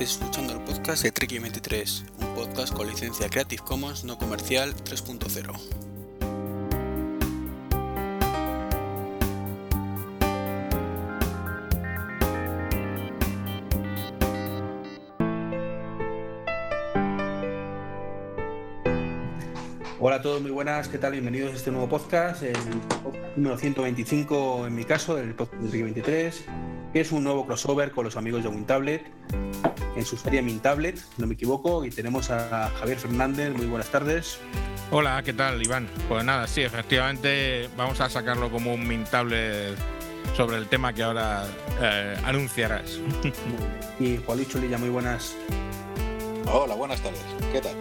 Escuchando el podcast de Tricky 23, un podcast con licencia Creative Commons no comercial 3.0. Hola a todos, muy buenas, ¿qué tal? Bienvenidos a este nuevo podcast, el número 125 en mi caso, el podcast de Tricky 23, que es un nuevo crossover con los amigos de WinTablet, en su serie MinTablet, no me equivoco, y tenemos a Javier Fernández, muy buenas tardes. Hola, ¿qué tal, Iván? Pues nada, sí, efectivamente vamos a sacarlo como un MinTablet sobre el tema que ahora eh, anunciarás. Y Juan Luis Cholilla, muy buenas. Hola, buenas tardes. ¿Qué tal?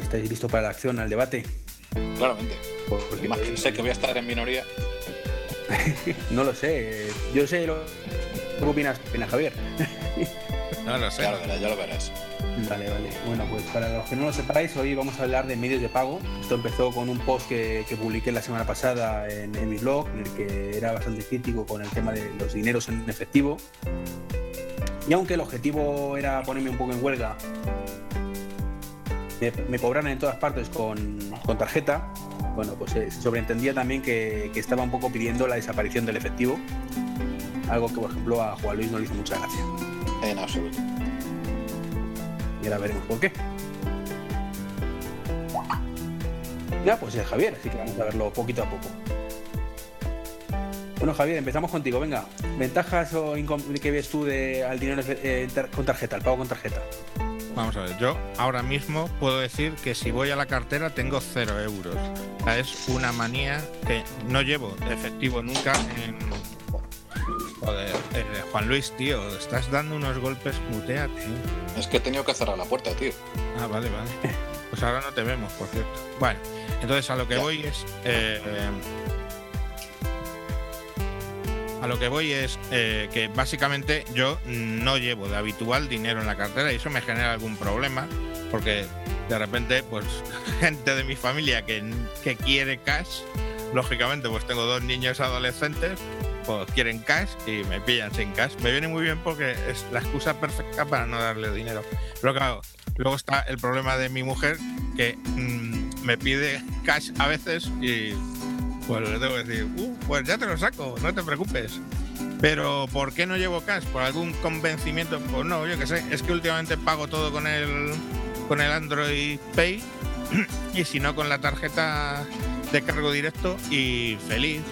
¿Estáis listos para la acción, al debate? Claramente. Porque- Más que sé que voy a estar en minoría. no lo sé, yo sé lo ¿Qué opinas, opina Javier? No lo sé. Ya lo verás, ya lo verás. Vale, vale. Bueno, pues para los que no lo sepáis, hoy vamos a hablar de medios de pago. Esto empezó con un post que, que publiqué la semana pasada en, en mi blog, en el que era bastante crítico con el tema de los dineros en efectivo. Y aunque el objetivo era ponerme un poco en huelga, me, me cobraran en todas partes con, con tarjeta, bueno, pues eh, se sobreentendía también que, que estaba un poco pidiendo la desaparición del efectivo. Algo que, por ejemplo, a Juan Luis no le hizo mucha gracia. En absoluto. Y ahora veremos por qué. Ya, pues es Javier, así que vamos a verlo poquito a poco. Bueno, Javier, empezamos contigo. Venga, ¿ventajas o que ves tú de, al dinero eh, tar- con tarjeta, al pago con tarjeta? Vamos a ver, yo ahora mismo puedo decir que si voy a la cartera tengo cero euros. O sea, es una manía que no llevo efectivo nunca en... Joder, eh, Juan Luis, tío, estás dando unos golpes, muteate. Es que he tenido que cerrar la puerta, tío. Ah, vale, vale. Pues ahora no te vemos, por cierto. Bueno, entonces a lo que Ya. voy es. eh, a lo que voy es eh, que básicamente yo no llevo de habitual dinero en la cartera y eso me genera algún problema porque de repente pues gente de mi familia que, que quiere cash, lógicamente pues tengo dos niños adolescentes, pues quieren cash y me pillan sin cash. Me viene muy bien porque es la excusa perfecta para no darle dinero. Pero claro, Luego está el problema de mi mujer que mm, me pide cash a veces y pues le tengo que decir, "Uh, pues ya te lo saco, no te preocupes. Pero ¿por qué no llevo cash? ¿Por algún convencimiento? Pues no, yo qué sé. Es que últimamente pago todo con el, con el Android Pay y si no con la tarjeta de cargo directo y feliz,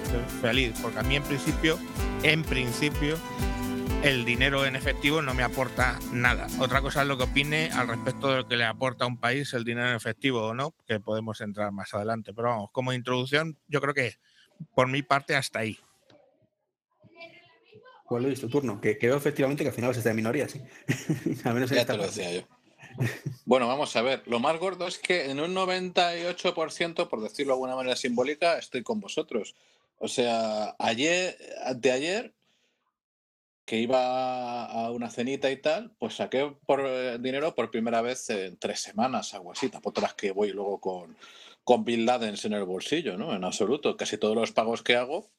feliz. Porque a mí en principio, en principio, el dinero en efectivo no me aporta nada. Otra cosa es lo que opine al respecto de lo que le aporta a un país el dinero en efectivo o no, que podemos entrar más adelante. Pero vamos, como introducción, yo creo que por mi parte hasta ahí. Juan Luis, tu turno. Que creo efectivamente que al final a estar en minoría, sí. al menos en Ya esta te lo parte. decía yo. Bueno, vamos a ver. Lo más gordo es que en un 98%, por decirlo de alguna manera simbólica, estoy con vosotros. O sea, ayer, anteayer, que iba a una cenita y tal, pues saqué por eh, dinero por primera vez en tres semanas, algo así. Tampoco las que voy luego con, con Bin Laden en el bolsillo, ¿no? En absoluto. Casi todos los pagos que hago,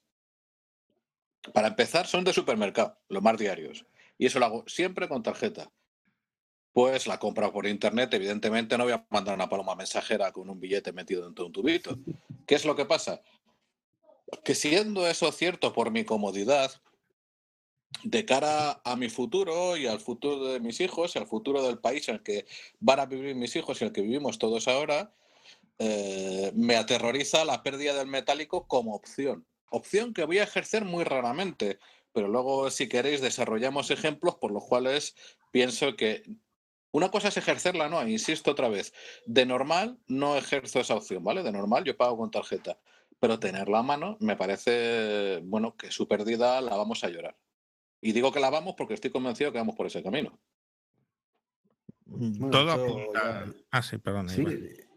para empezar, son de supermercado, los más diarios. Y eso lo hago siempre con tarjeta. Pues la compra por internet, evidentemente no voy a mandar una paloma mensajera con un billete metido dentro de un tubito. ¿Qué es lo que pasa? Que siendo eso cierto por mi comodidad, de cara a mi futuro y al futuro de mis hijos y al futuro del país en el que van a vivir mis hijos y el que vivimos todos ahora, eh, me aterroriza la pérdida del metálico como opción. Opción que voy a ejercer muy raramente, pero luego si queréis desarrollamos ejemplos por los cuales pienso que una cosa es ejercerla, no, insisto otra vez, de normal no ejerzo esa opción, ¿vale? De normal yo pago con tarjeta, pero tenerla a mano me parece, bueno, que su pérdida la vamos a llorar. Y digo que la vamos porque estoy convencido que vamos por ese camino. Bueno, Todo apunta. ya- Ah, sí, perdón. Sí,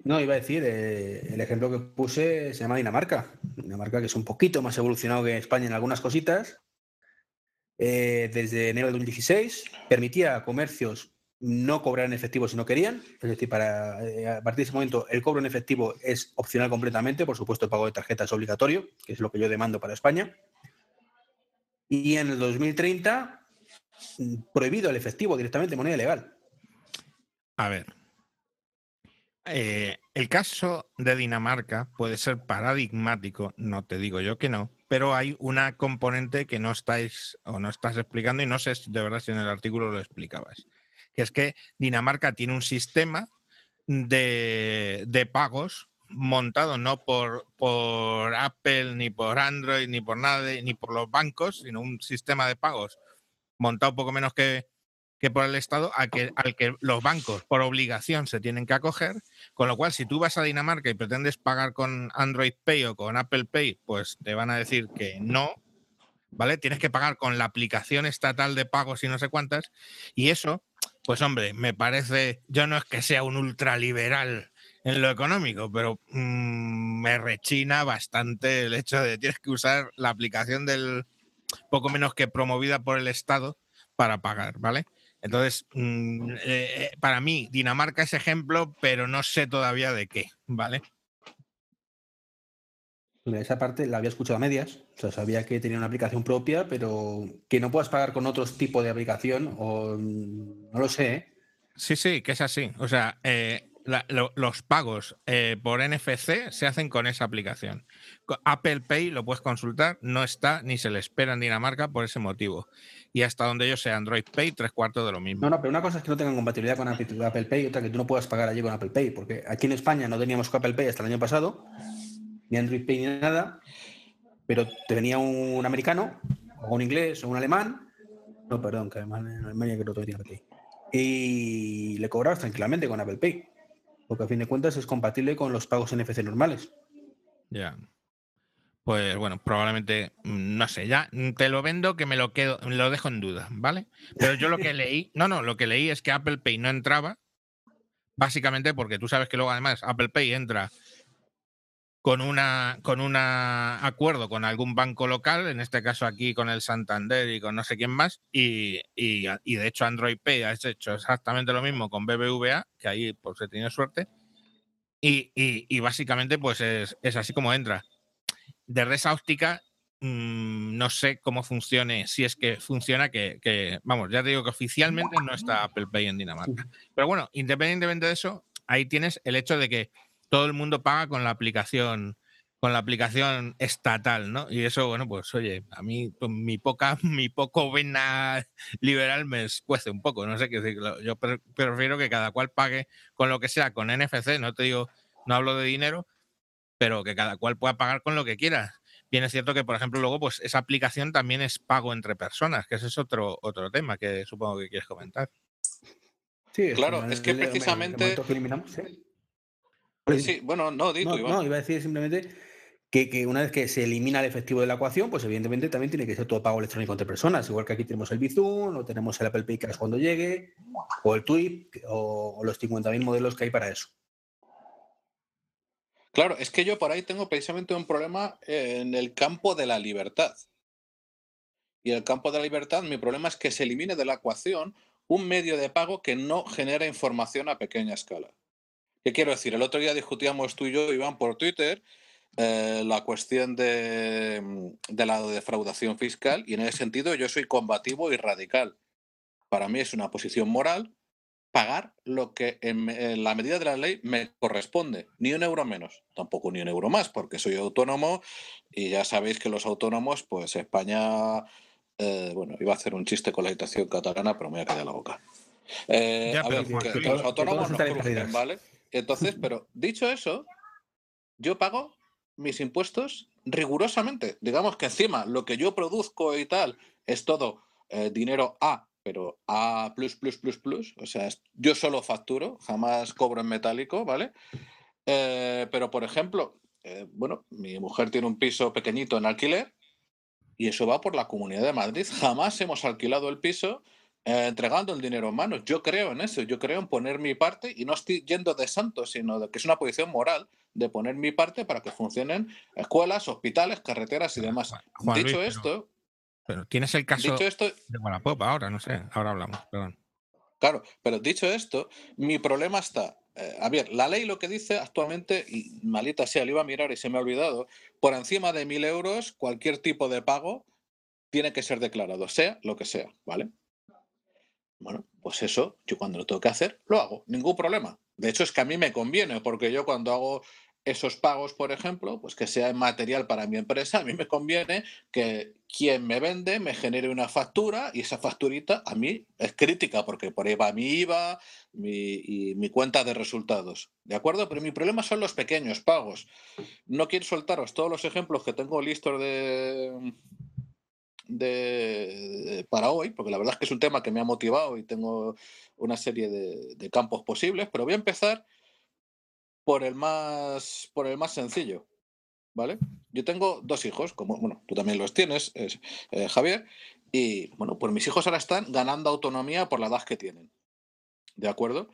no, iba a decir, eh, el ejemplo que puse se llama Dinamarca. Dinamarca que es un poquito más evolucionado que España en algunas cositas. Eh, desde enero del 2016 permitía a comercios no cobrar en efectivo si no querían. Es decir, para, eh, a partir de ese momento el cobro en efectivo es opcional completamente. Por supuesto, el pago de tarjeta es obligatorio, que es lo que yo demando para España. Y en el 2030 mm, prohibido el efectivo directamente, moneda legal. A ver. Eh, el caso de Dinamarca puede ser paradigmático, no te digo yo que no, pero hay una componente que no estáis o no estás explicando y no sé de verdad si en el artículo lo explicabas, que es que Dinamarca tiene un sistema de, de pagos montado no por, por Apple, ni por Android, ni por nada, ni por los bancos, sino un sistema de pagos montado poco menos que, que por el Estado al que, al que los bancos por obligación se tienen que acoger, con lo cual si tú vas a Dinamarca y pretendes pagar con Android Pay o con Apple Pay, pues te van a decir que no, ¿vale? Tienes que pagar con la aplicación estatal de pagos y no sé cuántas, y eso, pues hombre, me parece, yo no es que sea un ultraliberal en lo económico, pero mmm, me rechina bastante el hecho de tienes que usar la aplicación del poco menos que promovida por el Estado para pagar, ¿vale? Entonces, mmm, eh, para mí, Dinamarca es ejemplo, pero no sé todavía de qué, ¿vale? Esa parte la había escuchado a medias, o sea, sabía que tenía una aplicación propia, pero que no puedas pagar con otros tipos de aplicación, o no lo sé. ¿eh? Sí, sí, que es así. O sea, eh, la, lo, los pagos eh, por NFC se hacen con esa aplicación. Apple Pay lo puedes consultar, no está ni se le espera en Dinamarca por ese motivo. Y hasta donde yo sé, Android Pay, tres cuartos de lo mismo. No, no, pero una cosa es que no tengan compatibilidad con Apple, Apple Pay, otra que tú no puedas pagar allí con Apple Pay, porque aquí en España no teníamos Apple Pay hasta el año pasado, ni Android Pay ni nada, pero te venía un, americano, o un inglés, o un alemán, no, perdón, que además en Alemania creo que tiene aquí, y le cobrabas tranquilamente con Apple Pay porque a fin de cuentas es compatible con los pagos NFC normales. Ya. Pues bueno, probablemente, mm, no sé, ya te lo vendo que me lo quedo, me lo dejo en duda, ¿vale? Pero yo lo que leí, no, no, lo que leí es que Apple Pay no entraba, básicamente porque tú sabes que luego además Apple Pay entra con una con un acuerdo con algún banco local, en este caso aquí con el Santander y con no sé quién más, y, y, y de hecho Android Pay ha hecho exactamente lo mismo con BBVA, que ahí pues he tenido suerte, y, y básicamente pues es, es, así como entra. Desde esa óptica, mmm, no sé cómo funcione, si es que funciona, que, que, vamos, ya te digo que oficialmente no está Apple Pay en Dinamarca. Pero bueno, independientemente de eso, ahí tienes el hecho de que todo el mundo paga con la aplicación con la aplicación estatal, ¿no? Y eso, bueno, pues oye, a mí pues, mi poca, mi poco vena liberal me escuece un poco, no sé qué decir. Yo pre prefiero que cada cual pague con lo que sea, con NFC, no te digo, no hablo de dinero, pero que cada cual pueda pagar con lo que quiera. Bien es cierto que, por ejemplo, luego, pues esa aplicación también es pago entre personas, que ese es otro, otro tema que supongo que quieres comentar. Sí, claro, es que precisamente. ¿Sí? Bueno, no, di no, no, iba a decir simplemente que, que, una vez que se elimina el efectivo de la ecuación, pues evidentemente también tiene que ser todo pago electrónico entre personas, igual que aquí tenemos el Bizum, o tenemos el Apple Pay Cash cuando llegue, o el Tweet, o, o los 50.000 modelos que hay para eso. Claro, es que yo por ahí tengo precisamente un problema en el campo de la libertad. Y el campo de la libertad, mi problema es que se elimine de la ecuación un medio de pago que no genera información a pequeña escala. ¿Qué quiero decir? El otro día discutíamos tú y yo, Iván, por Twitter, eh, la cuestión de, de, la defraudación fiscal y en ese sentido yo soy combativo y radical. Para mí es una posición moral pagar lo que en, en, la medida de la ley me corresponde, ni un euro menos, tampoco ni un euro más, porque soy autónomo y ya sabéis que los autónomos, pues España, eh, bueno, iba a hacer un chiste con la habitación catalana, pero me voy a callar la boca. Eh, ya, a ver, que los autónomos nos crujen, ¿vale? Entonces, pero dicho eso, yo pago mis impuestos rigurosamente. Digamos que encima lo que yo produzco y tal es todo eh, dinero A, pero A plus, plus, plus, plus. O sea, yo solo facturo, jamás cobro en metálico, ¿vale? Eh, pero, por ejemplo, eh, bueno, mi mujer tiene un piso pequeñito en alquiler y eso va por la Comunidad de Madrid. Jamás hemos alquilado el piso eh, entregando el dinero en manos. Yo creo en eso, yo creo en poner mi parte y no estoy yendo de santo, sino de que es una posición moral de poner mi parte para que funcionen escuelas, hospitales, carreteras y demás. Juan Dicho Luis, esto, pero, pero, tienes el caso dicho esto, de Wallapop ahora, no sé, ahora hablamos, perdón. Claro, pero dicho esto, mi problema está, eh, a ver, la ley lo que dice actualmente, y malita sea, lo iba a mirar y se me ha olvidado, por encima de mil euros, cualquier tipo de pago tiene que ser declarado, sea lo que sea, ¿vale? Bueno, pues eso, yo cuando lo tengo que hacer, lo hago, ningún problema. De hecho, es que a mí me conviene, porque yo cuando hago esos pagos, por ejemplo, pues que sea material para mi empresa, a mí me conviene que quien me vende me genere una factura y esa facturita a mí es crítica porque por ahí va mi IVA y mi cuenta de resultados. ¿De acuerdo? Pero mi problema son los pequeños pagos. No quiero soltaros todos los ejemplos que tengo listos de, de, para hoy, porque la verdad es que es un tema que me ha motivado y tengo una serie de, de campos posibles, pero voy a empezar por el más, por el más sencillo. ¿Vale? Yo tengo dos hijos, como, bueno, tú también los tienes, eh, Javier, y bueno, pues mis hijos ahora están ganando autonomía por la edad que tienen. ¿De acuerdo?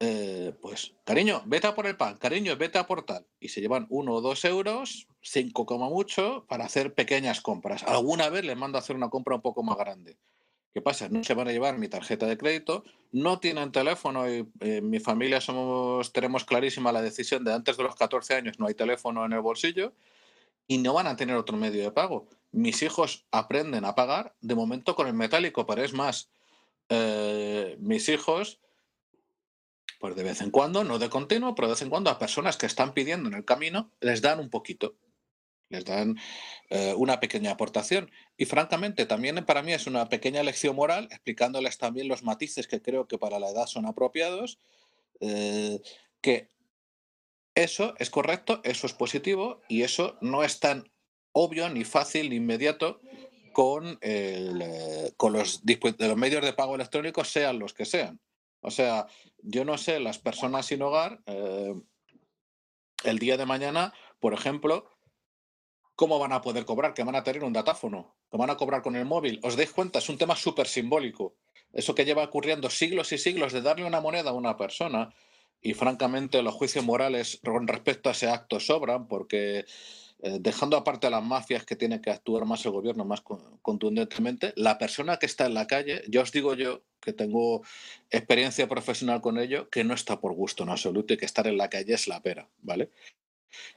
Eh, pues, cariño, vete a por el pan, cariño, vete a por tal. Y se llevan uno o dos euros, cinco como mucho, para hacer pequeñas compras. Alguna vez les mando a hacer una compra un poco más grande. ¿Qué pasa? No se van a llevar mi tarjeta de crédito, no tienen teléfono y eh, mi familia somos, tenemos clarísima la decisión de antes de los 14 años no hay teléfono en el bolsillo y no van a tener otro medio de pago. Mis hijos aprenden a pagar de momento con el metálico, pero es más, eh, mis hijos, pues de vez en cuando, no de continuo, pero de vez en cuando a personas que están pidiendo en el camino les dan un poquito les dan eh, una pequeña aportación. Y francamente, también para mí es una pequeña lección moral, explicándoles también los matices que creo que para la edad son apropiados, eh, que eso es correcto, eso es positivo y eso no es tan obvio, ni fácil, ni inmediato con, eh, con los, los medios de pago electrónicos, sean los que sean. O sea, yo no sé, las personas sin hogar, el día de mañana, por ejemplo, ¿cómo van a poder cobrar? Que van a tener un datáfono, que van a cobrar con el móvil. ¿Os dais cuenta? Es un tema súper simbólico. Eso que lleva ocurriendo siglos y siglos de darle una moneda a una persona. Y francamente los juicios morales con respecto a ese acto sobran porque eh, dejando aparte a las mafias que tiene que actuar más el gobierno más contundentemente, la persona que está en la calle, yo os digo yo que tengo experiencia profesional con ello, que no está por gusto en absoluto y que estar en la calle es la pera, ¿vale?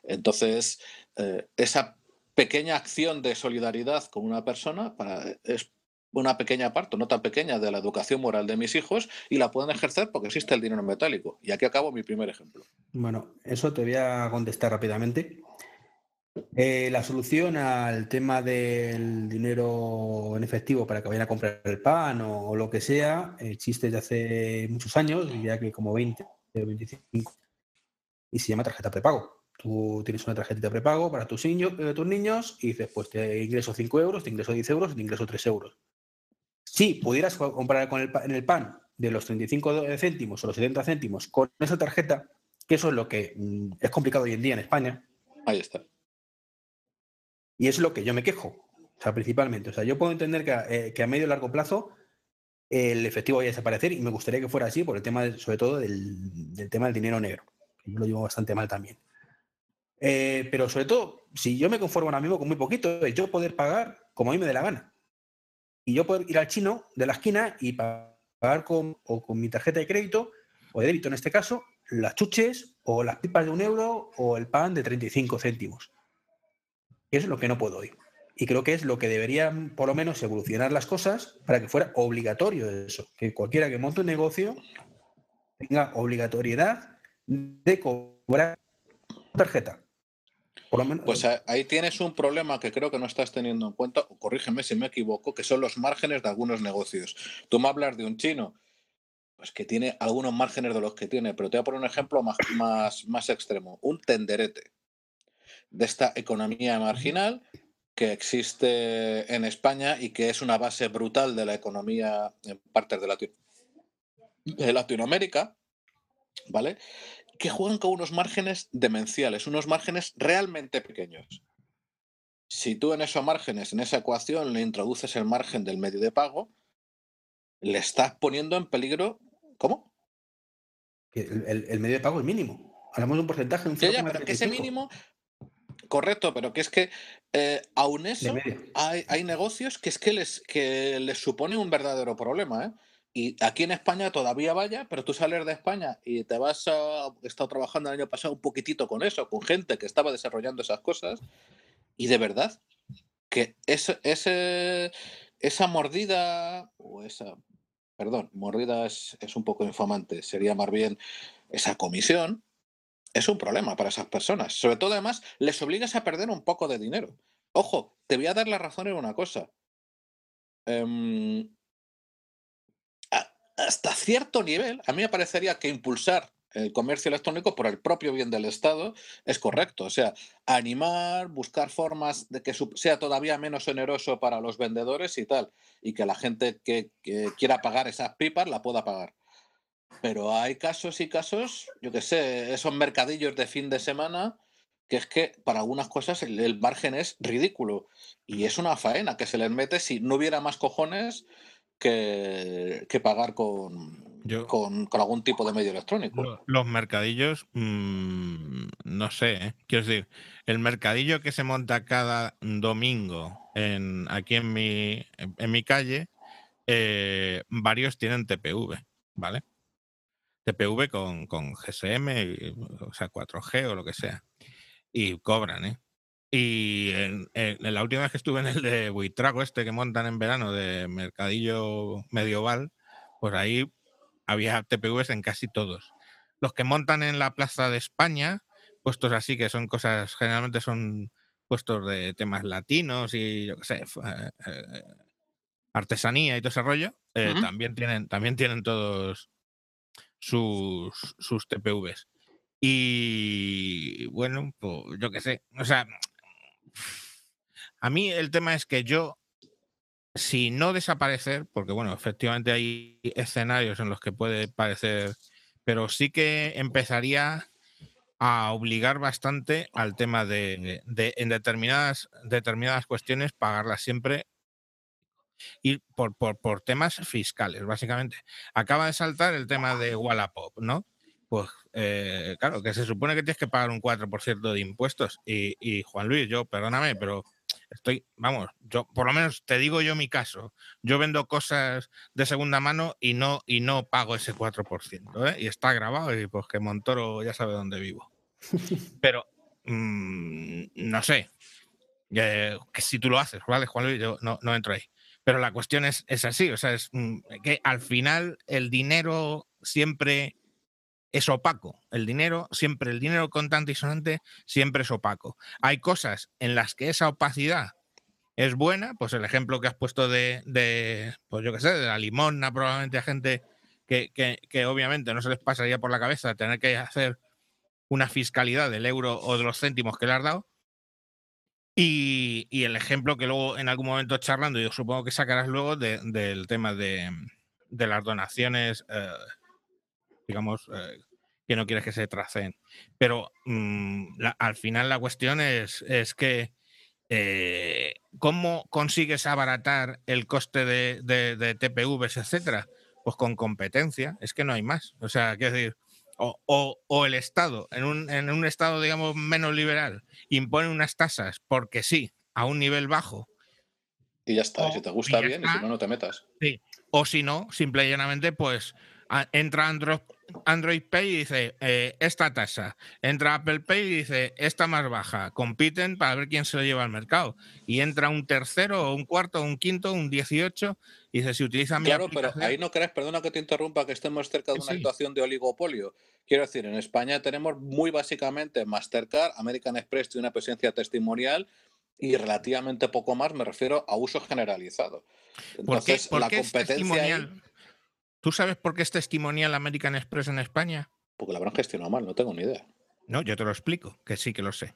Entonces, eh, esa pequeña acción de solidaridad con una persona es una pequeña parte, no tan pequeña, de la educación moral de mis hijos y la pueden ejercer porque existe el dinero metálico. Y aquí acabo mi primer ejemplo. Bueno, eso te voy a contestar rápidamente. Eh, la solución al tema del dinero en efectivo para que vayan a comprar el pan o, lo que sea existe desde hace muchos años, ya que como 20 o 25, y se llama tarjeta prepago. Tú tienes una tarjetita prepago para tus, niños, eh, tus niños y dices, pues te ingreso 5 euros, te ingreso 10 euros, te ingreso 3 euros. Si pudieras comprar con el, en el pan de los 35 céntimos o los 70 céntimos con esa tarjeta, que eso es lo que mm, es complicado hoy en día en España. Ahí está. Y es lo que yo me quejo, o sea, principalmente. O sea, yo puedo entender que a, eh, medio y largo plazo el efectivo vaya a desaparecer y me gustaría que fuera así por el tema, sobre todo, del, tema del dinero negro, yo lo llevo bastante mal también. Eh, pero sobre todo, si yo me conformo ahora mismo con muy poquito, es yo poder pagar como a mí me dé la gana. Y yo poder ir al chino de la esquina y pagar con, o con mi tarjeta de crédito, o de débito en este caso, las chuches o las pipas de un euro o el pan de 35 céntimos. Es lo que no puedo hoy. Y creo que es lo que deberían, por lo menos, evolucionar las cosas para que fuera obligatorio eso. Que cualquiera que monte un negocio tenga obligatoriedad de cobrar tarjeta pues ahí tienes un problema que creo que no estás teniendo en cuenta, o corrígeme si me equivoco, que son los márgenes de algunos negocios. Tú me hablas de un chino, pues que tiene algunos márgenes de los que tiene, pero te voy a poner un ejemplo más, más extremo, un tenderete de esta economía marginal que existe en España y que es una base brutal de la economía en partes de, de Latinoamérica, ¿vale? que juegan con unos márgenes demenciales, unos márgenes realmente pequeños. Si tú en esos márgenes, en esa ecuación, le introduces el margen del medio de pago, le estás poniendo en peligro. ¿Cómo? El, medio de pago es mínimo. Hablamos de un porcentaje, un ya, pero que ese mínimo. Correcto, pero que es que eh, aún eso hay, hay, negocios que es que les, que les supone un verdadero problema. ¿eh? Y aquí en España todavía vaya, pero tú sales de España y te vas a. He estado trabajando el año pasado un poquitito con eso, con gente que estaba desarrollando esas cosas. Y de verdad, que ese, esa mordida o esa perdón, mordida es, es un poco infamante, sería más bien esa comisión, es un problema para esas personas. Sobre todo, además, les obligas a perder un poco de dinero. Ojo, te voy a dar la razón en una cosa. Em, hasta cierto nivel, a mí me parecería que impulsar el comercio electrónico por el propio bien del Estado es correcto. O sea, animar, buscar formas de que sea todavía menos oneroso para los vendedores y tal, y que la gente que, que quiera pagar esas pipas la pueda pagar. Pero hay casos y casos, yo qué sé, esos mercadillos de fin de semana, que es que para algunas cosas el, el margen es ridículo. Y es una faena que se les mete si no hubiera más cojones que, que pagar con, Yo- con, con algún tipo de medio electrónico. Lo- Los mercadillos, mm, no sé, ¿eh? quiero decir, el mercadillo que se monta cada domingo en, aquí en mi, en, en mi calle, eh, varios tienen TPV, ¿vale? TPV con, con GSM, y- o sea, 4G o lo que sea, y cobran, ¿eh? Y en, en- la última vez que estuve en el de Buitrago, este que montan en verano de mercadillo medieval, pues ahí había TPVs en casi todos. Los que montan en la Plaza de España, puestos así, que son cosas, generalmente son puestos de temas latinos y yo qué sé, eh, eh, artesanía y todo ese rollo, eh, también, tienen, también tienen todos sus, sus TPVs. Y bueno, pues yo qué sé, o sea, a mí el tema es que yo, si no desaparecer, porque bueno, efectivamente hay escenarios en los que puede parecer, pero sí que empezaría a obligar bastante al tema de, de en determinadas, determinadas cuestiones pagarlas siempre y por, por, por temas fiscales, básicamente. Acaba de saltar el tema de Wallapop, ¿no? Pues eh, claro, que se supone que tienes que pagar un 4% de impuestos. Y, y Juan Luis, yo, perdóname, pero estoy, vamos, yo por lo menos te digo yo mi caso. Yo vendo cosas de segunda mano y no, y no pago ese 4%. ¿eh? Y está grabado y pues que Montoro ya sabe dónde vivo. Pero mm, no sé. eh, que si tú lo haces, ¿vale, Juan Luis? Yo no, no entro ahí. Pero la cuestión es, es así, o sea, es mm, que al final el dinero siempre es opaco. El dinero, siempre, el dinero contante y sonante siempre es opaco. Hay cosas en las que esa opacidad es buena, pues el ejemplo que has puesto de, de pues yo qué sé, de la limosna, probablemente a gente que, que, que obviamente no se les pasaría por la cabeza tener que hacer una fiscalidad del euro o de los céntimos que le has dado. Y, el ejemplo que luego en algún momento charlando, yo supongo que sacarás luego de- del tema de, de las donaciones, eh, digamos, eh, que no quieres que se tracen. Pero mm, al final la cuestión es, es que eh, ¿cómo consigues abaratar el coste de, de- de TPVs, etcétera? Pues con competencia, es que no hay más. O sea, quiero decir, o, o- o el Estado, en un, en un Estado, digamos, menos liberal, impone unas tasas porque sí, a un nivel bajo, Y ya está. y si te gusta y bien, y si no, no te metas. o si no, simple y llanamente, pues entra Android, Pay y dice eh, esta tasa. Entra Apple Pay y dice esta más baja. Compiten para ver quién se lo lleva al mercado. Y entra un tercero, o un cuarto, o un quinto, un 18 y dice si utiliza mi Claro, pero ahí no crees, perdona que te interrumpa, que estemos cerca de una sí. situación de oligopolio. Quiero decir, en España tenemos muy básicamente Mastercard, American Express tiene una presencia testimonial y relativamente poco más, me refiero a uso generalizado. ¿Por qué, Entonces, por la qué competencia testimonial? ¿Tú sabes por qué es testimonial American Express en España? porque la habrán gestionado mal, no tengo ni idea. No, yo te lo explico, que sí que lo sé.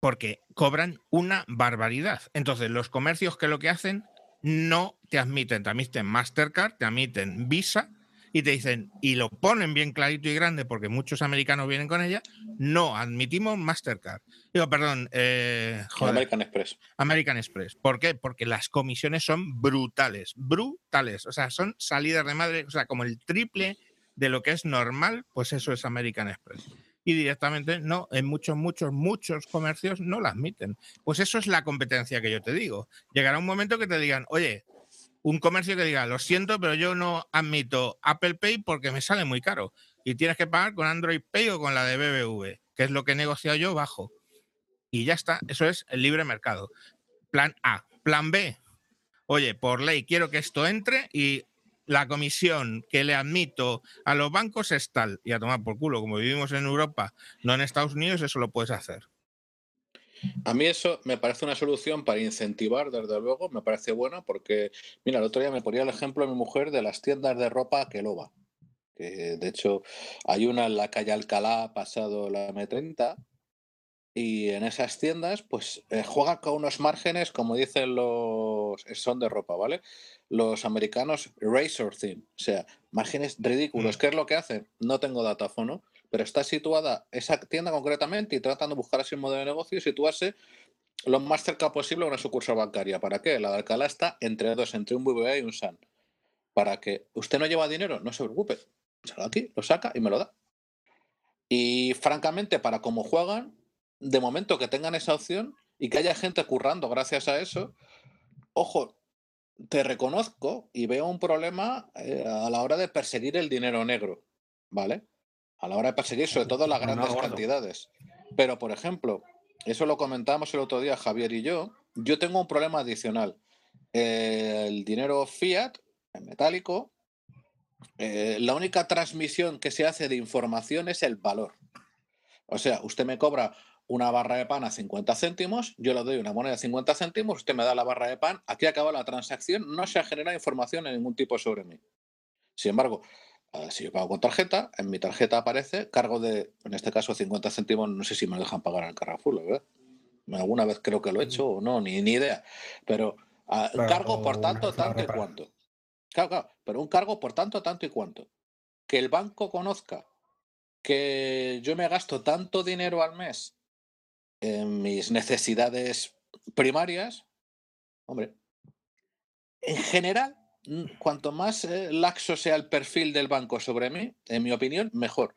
Porque cobran una barbaridad. Entonces, los comercios que lo que hacen no te admiten, te admiten Mastercard, te admiten Visa y te dicen, y lo ponen bien clarito y grande porque muchos americanos vienen con ella, no admitimos Mastercard. Digo, perdón, eh, joder, American Express. American Express. ¿Por qué? Porque las comisiones son brutales, brutales. O sea, son salidas de madre, o sea, como el triple de lo que es normal, pues eso es American Express. Y directamente, no, en muchos, muchos, muchos comercios no la admiten. Pues eso es la competencia que yo te digo. Llegará un momento que te digan, oye, un comercio que diga, lo siento, pero yo no admito Apple Pay porque me sale muy caro. Y tienes que pagar con Android Pay o con la de BBV, que es lo que he negociado yo bajo. Y ya está, eso es el libre mercado. Plan A. Plan B. Oye, por ley quiero que esto entre y la comisión que le admito a los bancos es tal, y a tomar por culo, como vivimos en Europa, no en Estados Unidos, eso lo puedes hacer. A mí eso me parece una solución para incentivar, desde luego, me parece buena porque, mira, el otro día me ponía el ejemplo de mi mujer de las tiendas de ropa que loba. Que de hecho hay una en la calle Alcalá, pasado la M30, y en esas tiendas, pues eh, juegan con unos márgenes, como dicen los. son de ropa, ¿vale? Los americanos razor theme, o sea, márgenes ridículos. Mm. ¿Qué es lo que hacen? No tengo datáfono, pero está situada esa tienda concretamente y tratando de buscar así un modelo de negocio y situarse lo más cerca posible a una sucursal bancaria. ¿Para qué? La de Alcalá está entre dos, entre un BBVA y un SAN. Para que usted no lleva dinero, no se preocupe. Sale aquí, lo saca y me lo da. Y francamente, para cómo juegan, de momento que tengan esa opción y que haya gente currando gracias a eso, ojo, te reconozco y veo un problema eh, a la hora de perseguir el dinero negro, ¿vale? A la hora de perseguir sobre todo las no, grandes cantidades. Pero, por ejemplo, eso lo comentábamos el otro día Javier y yo, yo tengo un problema adicional. El dinero fiat, en metálico, eh, la única transmisión que se hace de información es el valor. O sea, usted me cobra una barra de pan a 50 céntimos, yo le doy una moneda de 50 céntimos, usted me da la barra de pan, aquí acaba la transacción, no se ha generado información en ningún tipo sobre mí. Sin embargo, eh, si yo pago con tarjeta, en mi tarjeta aparece cargo de, en este caso, 50 céntimos, no sé si me lo dejan pagar en el Carrefour, la ¿verdad? Alguna vez creo que lo he hecho o no, ni, ni idea. Pero ah, Claro, cargo por tanto, tanto y cuanto. Claro, claro, pero un cargo por tanto, tanto y cuanto. Que el banco conozca que yo me gasto tanto dinero al mes en mis necesidades primarias, hombre, en general, cuanto más eh, laxo sea el perfil del banco sobre mí, en mi opinión, mejor.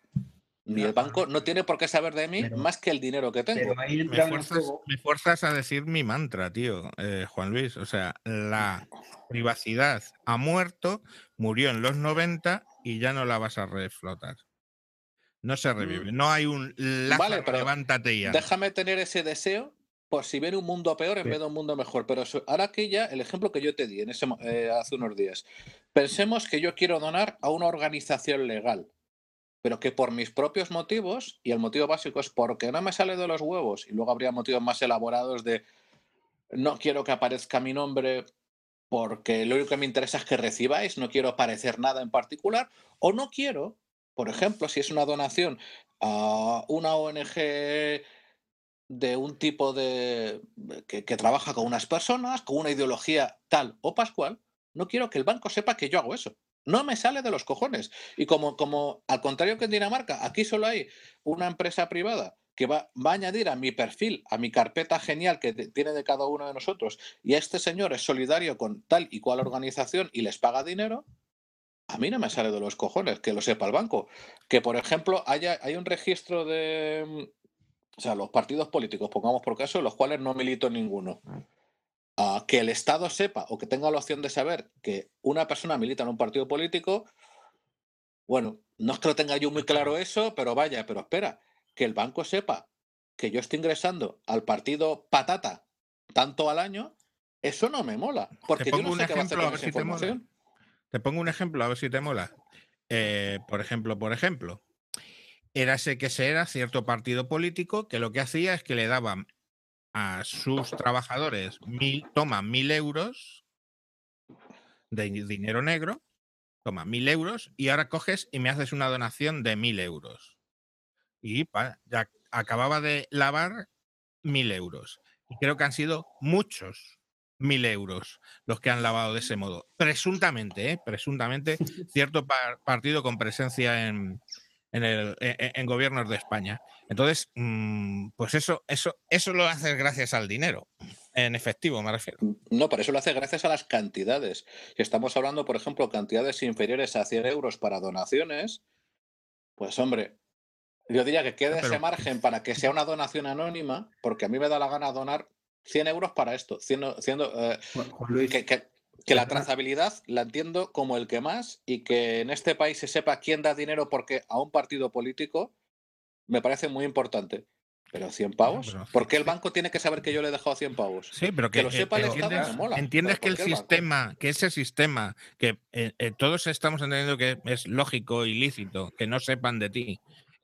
Ni No, el banco no tiene por qué saber de mí pero- más que el dinero que tengo. Pero ahí Me fuerzas, juego. me fuerzas a decir mi mantra, tío, eh, Juan Luis. O sea, la privacidad ha muerto, murió en los 90 y ya no la vas a reflotar. No se revive. No hay un Lázaro, pero levántate ya. Déjame tener ese deseo por si viene un mundo peor en Sí. vez de un mundo mejor. Pero ahora que ya, el ejemplo que yo te di en ese, mo- eh, hace unos días, pensemos que yo quiero donar a una organización legal, pero que por mis propios motivos, y el motivo básico es porque no me sale de los huevos, y luego habría motivos más elaborados de no quiero que aparezca mi nombre porque lo único que me interesa es que recibáis, no quiero parecer nada en particular, o no quiero, por ejemplo, si es una donación a una ONG de un tipo de que, trabaja con unas personas, con una ideología tal o pascual, no quiero que el banco sepa que yo hago eso. No me sale de los cojones. Y como, como al contrario que en Dinamarca, aquí solo hay una empresa privada que va, va a añadir a mi perfil, a mi carpeta genial que tiene de cada uno de nosotros, y este señor es solidario con tal y cual organización y les paga dinero, a mí no me sale de los cojones que lo sepa el banco. Que, por ejemplo, haya, hay un registro de, o sea, los partidos políticos, pongamos por caso, los cuales no milito en ninguno. Ah, que el Estado sepa o que tenga la opción de saber que una persona milita en un partido político, bueno, no es que lo tenga yo muy claro eso, pero vaya, pero espera, que el banco sepa que yo estoy ingresando al partido patata tanto al año, eso no me mola. Porque yo pongo no un sé qué va a hacer ejemplo, a con ver esa si te mola. información. Te pongo un ejemplo, a ver si te mola. Eh, por ejemplo, por ejemplo, érase que se era cierto partido político que lo que hacía es que le daban a sus trabajadores mil, toma mil euros de dinero negro, toma mil euros y ahora coges y me haces una donación de mil euros. Y ya acababa de lavar mil euros. Y creo que han sido muchos mil euros los que han lavado de ese modo. Presuntamente, ¿eh? presuntamente, cierto par- partido con presencia en, en, el, en- en gobiernos de España. Entonces, mm, pues eso, eso, eso lo haces gracias al dinero, en efectivo, me refiero. No, por eso lo hace gracias a las cantidades. Si estamos hablando, por ejemplo, cantidades inferiores a 100 euros para donaciones, pues hombre, yo diría que quede pero- ese margen para que sea una donación anónima, porque a mí me da la gana donar 100 euros para esto. 100, 100, eh, Juan Luis, que, que- que la trazabilidad la entiendo como el que más y que en este país se sepa quién da dinero porque a un partido político me parece muy importante. Pero 100 pavos. pero- ¿Por qué el banco tiene que saber que yo le he dejado 100 pavos? Sí, pero que, Que lo eh, sepa el Estado entiendes, me mola. entiendes que el sistema, que ese sistema, que eh, eh, todos estamos entendiendo que es lógico y lícito, que no sepan de ti,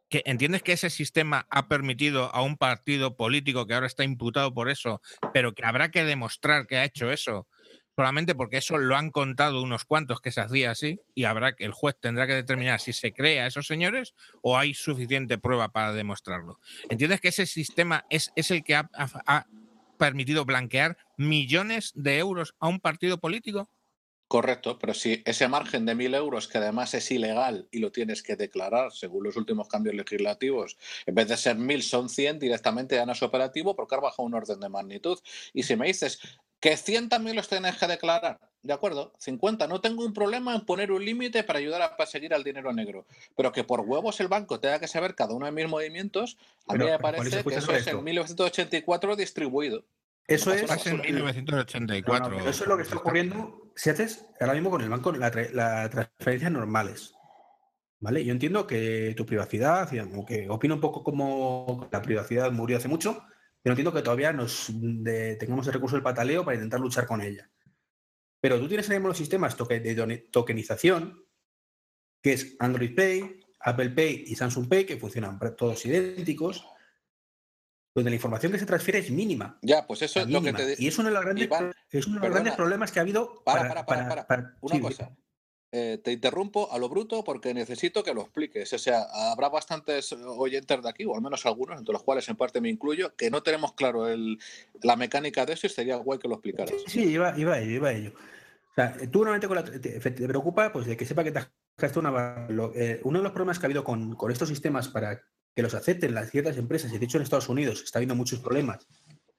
que entiendes que ese sistema ha permitido a un partido político que ahora está imputado por eso, pero que habrá que demostrar que ha hecho eso, solamente porque eso lo han contado unos cuantos que se hacía así, y habrá que el juez tendrá que determinar si se cree a esos señores o hay suficiente prueba para demostrarlo. ¿Entiendes que ese sistema es, es el que ha- ha- ha permitido blanquear millones de euros a un partido político? Correcto, pero si ese margen de 1.000 euros, que además es ilegal y lo tienes que declarar según los últimos cambios legislativos, en vez de ser 1.000 son 100, directamente ya no es operativo porque has bajado un orden de magnitud. Y si me dices que 100 también los tienes que declarar, de acuerdo, 50, no tengo un problema en poner un límite para ayudar a perseguir al dinero negro, pero que por huevos el banco tenga que saber cada uno de mis movimientos, a Pero, mí me parece que eso es en esto. 1984 distribuido. Eso es. en basura. 1984. No, no, pero eso es lo que está ocurriendo si haces ahora mismo con el banco las la transferencias normales. ¿Vale? Yo entiendo que tu privacidad, aunque opino un poco como la privacidad murió hace mucho, pero entiendo que todavía nos de- tengamos el recurso del pataleo para intentar luchar con ella. Pero tú tienes mismo los sistemas toque- de tokenización, que es Android Pay, Apple Pay y Samsung Pay, que funcionan todos idénticos, donde la información que se transfiere es mínima. Ya, pues eso es lo que te Y es uno de los grandes, Iván, es uno de los perdona. grandes problemas que ha habido Para, para, para, para. Una sí, cosa. Eh, te interrumpo a lo bruto porque necesito que lo expliques. O sea, habrá bastantes oyentes de aquí, o al menos algunos, entre los cuales en parte me incluyo, que no tenemos claro el- la mecánica de eso y sería guay que lo explicaras. Sí, iba, iba a ello, iba a ello. O sea, tú normalmente con la- te, te preocupa pues, de que sepa que te has una... lo- eh, uno de los problemas que ha habido con, con estos sistemas para que los acepten las ciertas empresas, y de hecho en Estados Unidos está habiendo muchos problemas,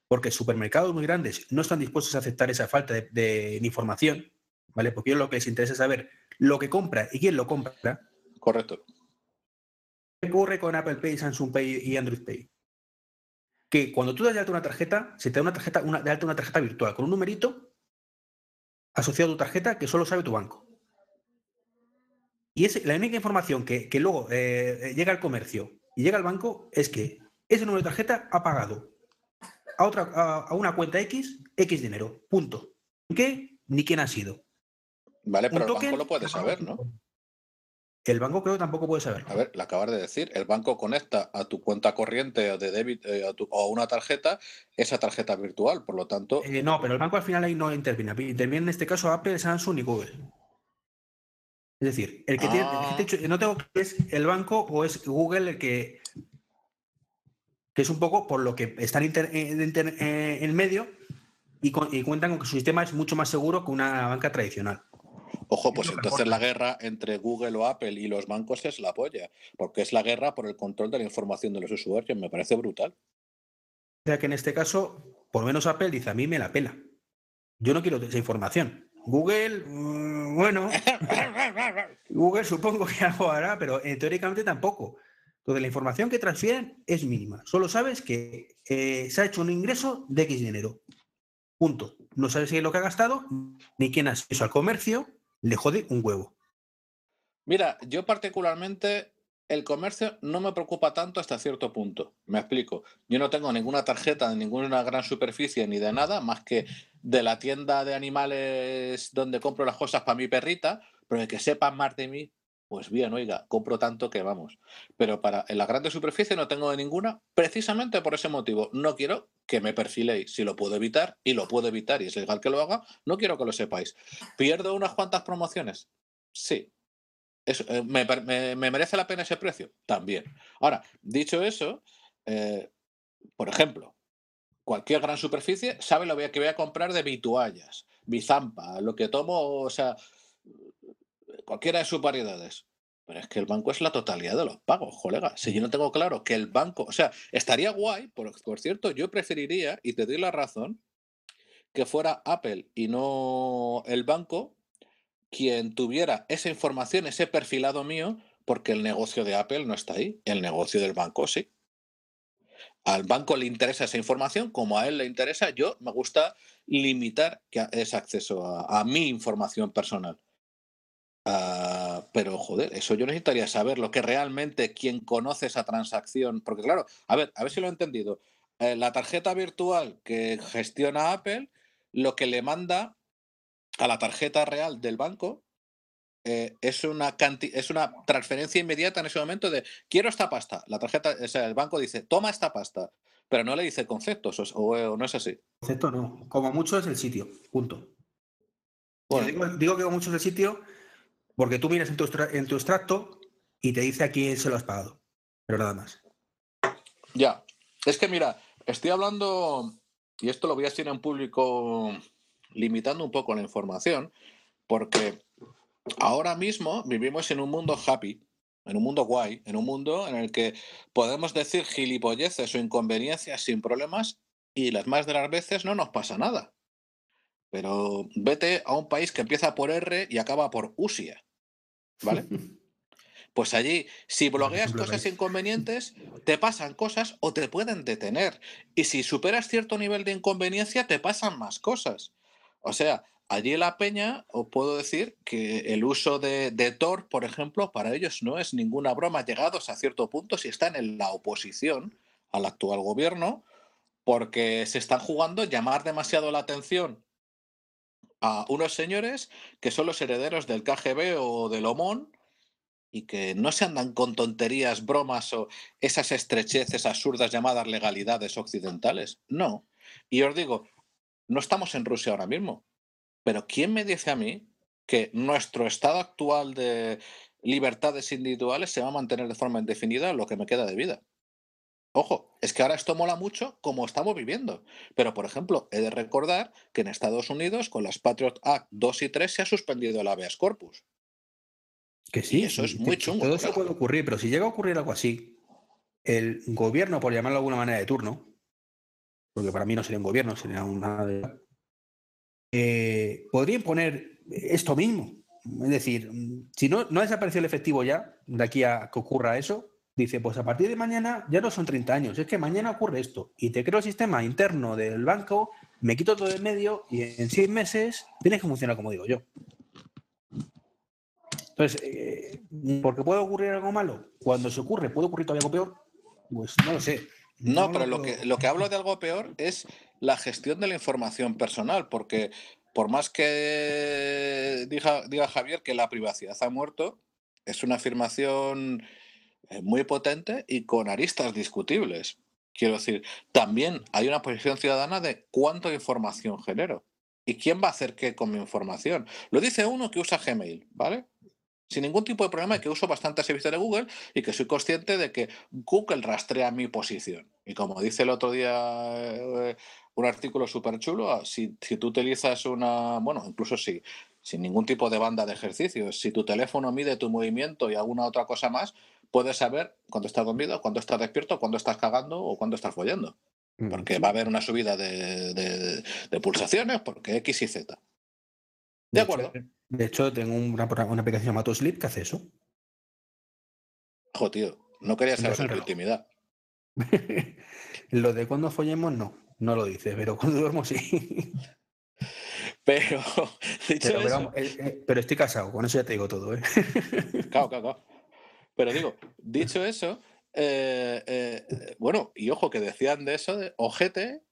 porque supermercados muy grandes no están dispuestos a aceptar esa falta de, de información, ¿vale? Porque ellos lo que les interesa es saber lo que compra y quién lo compra. Correcto. ¿Qué ocurre con Apple Pay, Samsung Pay y Android Pay? Que cuando tú das de alta una tarjeta, se te da una tarjeta, una, de alta una tarjeta virtual con un numerito asociado a tu tarjeta que solo sabe tu banco. Y es la única información que, que luego eh, llega al comercio y llega al banco es que ese número de tarjeta ha pagado a, otra, a, a una cuenta X X dinero. Punto. ¿Qué? Ni quién ha sido. Vale, pero el token banco lo puede saber, ¿no? El banco creo que tampoco puede saberlo. A ver, lo acabas de decir, el banco conecta a tu cuenta corriente de débito eh, a tu- o a una tarjeta esa tarjeta virtual, por lo tanto, Eh, no, pero el banco al final ahí no interviene. Interviene en este caso Apple, Samsung y Google. Es decir, el que tiene, el que dicho- no tengo que es el banco o es Google el que, que es un poco por lo que están inter- en, inter- eh, en medio y, con- y cuentan con que su sistema es mucho más seguro que una banca tradicional. Ojo, pues entonces la guerra entre Google o Apple y los bancos es la polla, porque es la guerra por el control de la información de los usuarios, me parece brutal. O sea que en este caso, por lo menos Apple dice, a mí me la pela. Yo no quiero esa información. Google, mm, bueno, Google supongo que algo hará, pero eh, teóricamente tampoco. Entonces la información que transfieren es mínima. Solo sabes que eh, se ha hecho un ingreso de X dinero. Punto. No sabes qué es lo que ha gastado, ni quién ha hecho al comercio, le jode un huevo. Mira, yo particularmente el comercio no me preocupa tanto hasta cierto punto. Me explico. Yo no tengo ninguna tarjeta de ninguna gran superficie ni de nada, más que de la tienda de animales donde compro las cosas para mi perrita, pero de que sepan más de mí, pues bien, oiga, compro tanto que vamos. Pero para en la grande superficie no tengo de ninguna, precisamente por ese motivo. No quiero que me perfiléis. Si lo puedo evitar, y lo puedo evitar, y es legal que lo haga, no quiero que lo sepáis. ¿Pierdo unas cuantas promociones? Sí, eso, eh, me, me- me merece la pena ese precio? También. Ahora, dicho eso, eh, por ejemplo, cualquier gran superficie sabe lo que voy a comprar de Vituallas, Bizampa, lo que tomo, o sea, cualquiera de sus variedades. Es que el banco es la totalidad de los pagos, colega. Si yo no tengo claro que el banco, o sea, estaría guay, por, por cierto, yo preferiría, y te doy la razón, que fuera Apple y no el banco quien tuviera esa información, ese perfilado mío, porque el negocio de Apple no está ahí, el negocio del banco sí. Al banco le interesa esa información, como a él le interesa, yo me gusta limitar ese acceso a mi información personal. Ah, pero joder, eso yo necesitaría saber lo que realmente quien conoce esa transacción. Porque claro, a ver, a ver si lo he entendido. Eh, la tarjeta virtual que gestiona Apple, lo que le manda a la tarjeta real del banco eh, es, una es una transferencia inmediata en ese momento de quiero esta pasta. La tarjeta, o sea, el banco dice, toma esta pasta, pero no le dice conceptos, o, no es así. Concepto no, como mucho es el sitio, punto. Digo, que como mucho es el sitio porque tú miras en tu, en tu extracto y te dice a quién se lo has pagado, pero nada más. Ya, es que mira, estoy hablando, y esto lo voy a decir en público limitando un poco la información, porque ahora mismo vivimos en un mundo happy, en un mundo guay, en un mundo en el que podemos decir gilipolleces o inconveniencias sin problemas y las más de las veces no nos pasa nada. Pero vete a un país que empieza por R y acaba por Usia, ¿vale? Pues allí, si blogueas cosas inconvenientes, te pasan cosas o te pueden detener. Y si superas cierto nivel de inconveniencia, te pasan más cosas. O sea, allí en la peña os puedo decir que el uso de, Tor, por ejemplo, para ellos no es ninguna broma, llegados a cierto punto si están en la oposición al actual gobierno, porque se están jugando llamar demasiado la atención a unos señores que son los herederos del KGB o del OMON y que no se andan con tonterías, bromas o esas estrecheces absurdas llamadas legalidades occidentales. No. Y os digo, no estamos en Rusia ahora mismo. Pero ¿quién me dice a mí que nuestro estado actual de libertades individuales se va a mantener de forma indefinida lo que me queda de vida? Ojo, es que ahora esto mola mucho como estamos viviendo. Pero, por ejemplo, he de recordar que en Estados Unidos, con las Patriot Act 2 y 3, se ha suspendido el habeas corpus. Que sí, eso es muy chungo. Todo eso puede ocurrir, pero si llega a ocurrir algo así, el gobierno, por llamarlo de alguna manera de turno, porque para mí no sería un gobierno, sería una. Eh, podría imponer esto mismo. Es decir, si no, no ha desaparecido el efectivo ya, de aquí a que ocurra eso, dice, pues a partir de mañana ya no son 30 años, es que mañana ocurre esto y te creo el sistema interno del banco, me quito todo el medio y en seis meses tienes que funcionar como digo yo. Entonces, eh, porque puede ocurrir algo malo, cuando se ocurre, puede ocurrir todavía algo peor, pues no lo sé. No, pero lo que, lo que hablo de algo peor es la gestión de la información personal, porque por más que diga, diga Javier que la privacidad ha muerto, es una afirmación muy potente y con aristas discutibles. Quiero decir, también hay una posición ciudadana de cuánta información genero y quién va a hacer qué con mi información. Lo dice uno que usa Gmail, ¿vale? sin ningún tipo de problema y que uso bastante servicios de Google y que soy consciente de que Google rastrea mi posición. Y como dice el otro día eh, un artículo súper chulo, ah, si, si, tú utilizas una, bueno, incluso si, sin ningún tipo de banda de ejercicios, si tu teléfono mide tu movimiento y alguna otra cosa más, puedes saber cuándo estás dormido, cuándo estás despierto, cuándo estás cagando o cuándo estás follando. Mm, porque va a haber una subida de, de pulsaciones, porque X y Z. De, acuerdo. de hecho, tengo una, una aplicación llamada Sleep que hace eso. Jo, tío, no quería saber sobre intimidad. lo de cuando follemos, no, no lo dice, pero cuando duermo sí. pero, pero, eh, eh, pero, estoy casado, con eso ya te digo todo, ¿eh? Claro, claro, claro. Pero digo, dicho eso, eh, bueno, y ojo que decían de eso, de ojete,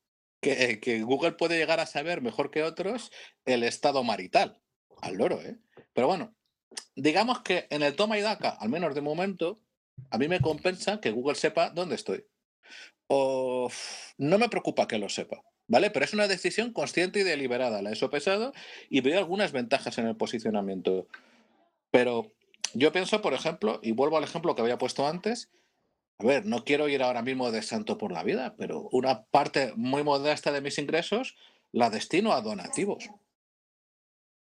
que, que, Google puede llegar a saber mejor que otros el estado marital. Al loro, ¿eh? Pero bueno, digamos que en el toma y daca, al menos de momento, a mí me compensa que Google sepa dónde estoy. O no me preocupa que lo sepa, ¿vale? Pero es una decisión consciente y deliberada. La he sopesado y veo algunas ventajas en el posicionamiento. Pero yo pienso, por ejemplo, y vuelvo al ejemplo que había puesto antes, a ver, no quiero ir ahora mismo de santo por la vida, pero una parte muy modesta de mis ingresos la destino a donativos.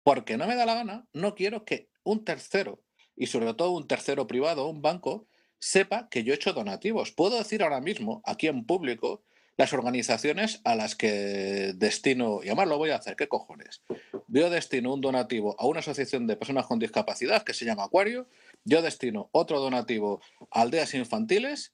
Porque no me da la gana, no quiero que un tercero, y sobre todo un tercero privado, un banco, sepa que yo he hecho donativos. Puedo decir ahora mismo, aquí en público, las organizaciones a las que destino, y además lo voy a hacer, ¿qué cojones? Yo destino un donativo a una asociación de personas con discapacidad que se llama Acuario, yo destino otro donativo a aldeas infantiles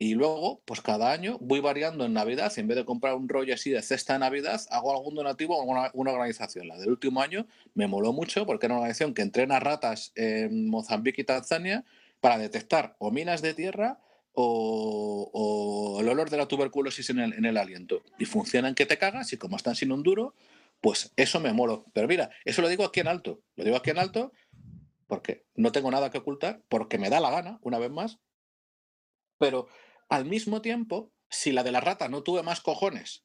Y luego, pues cada año voy variando en Navidad. Y en vez de comprar un rollo así de cesta de Navidad, hago algún donativo a una, una organización. La del último año me moló mucho porque era una organización que entrena ratas en Mozambique y Tanzania para detectar o minas de tierra o, el olor de la tuberculosis en el, en el aliento. Y funcionan que te cagas y como están sin un duro, pues eso me molo. Pero mira, eso lo digo aquí en alto. Lo digo aquí en alto porque no tengo nada que ocultar, porque me da la gana, una vez más. Pero al mismo tiempo, si la de la rata no tuve más cojones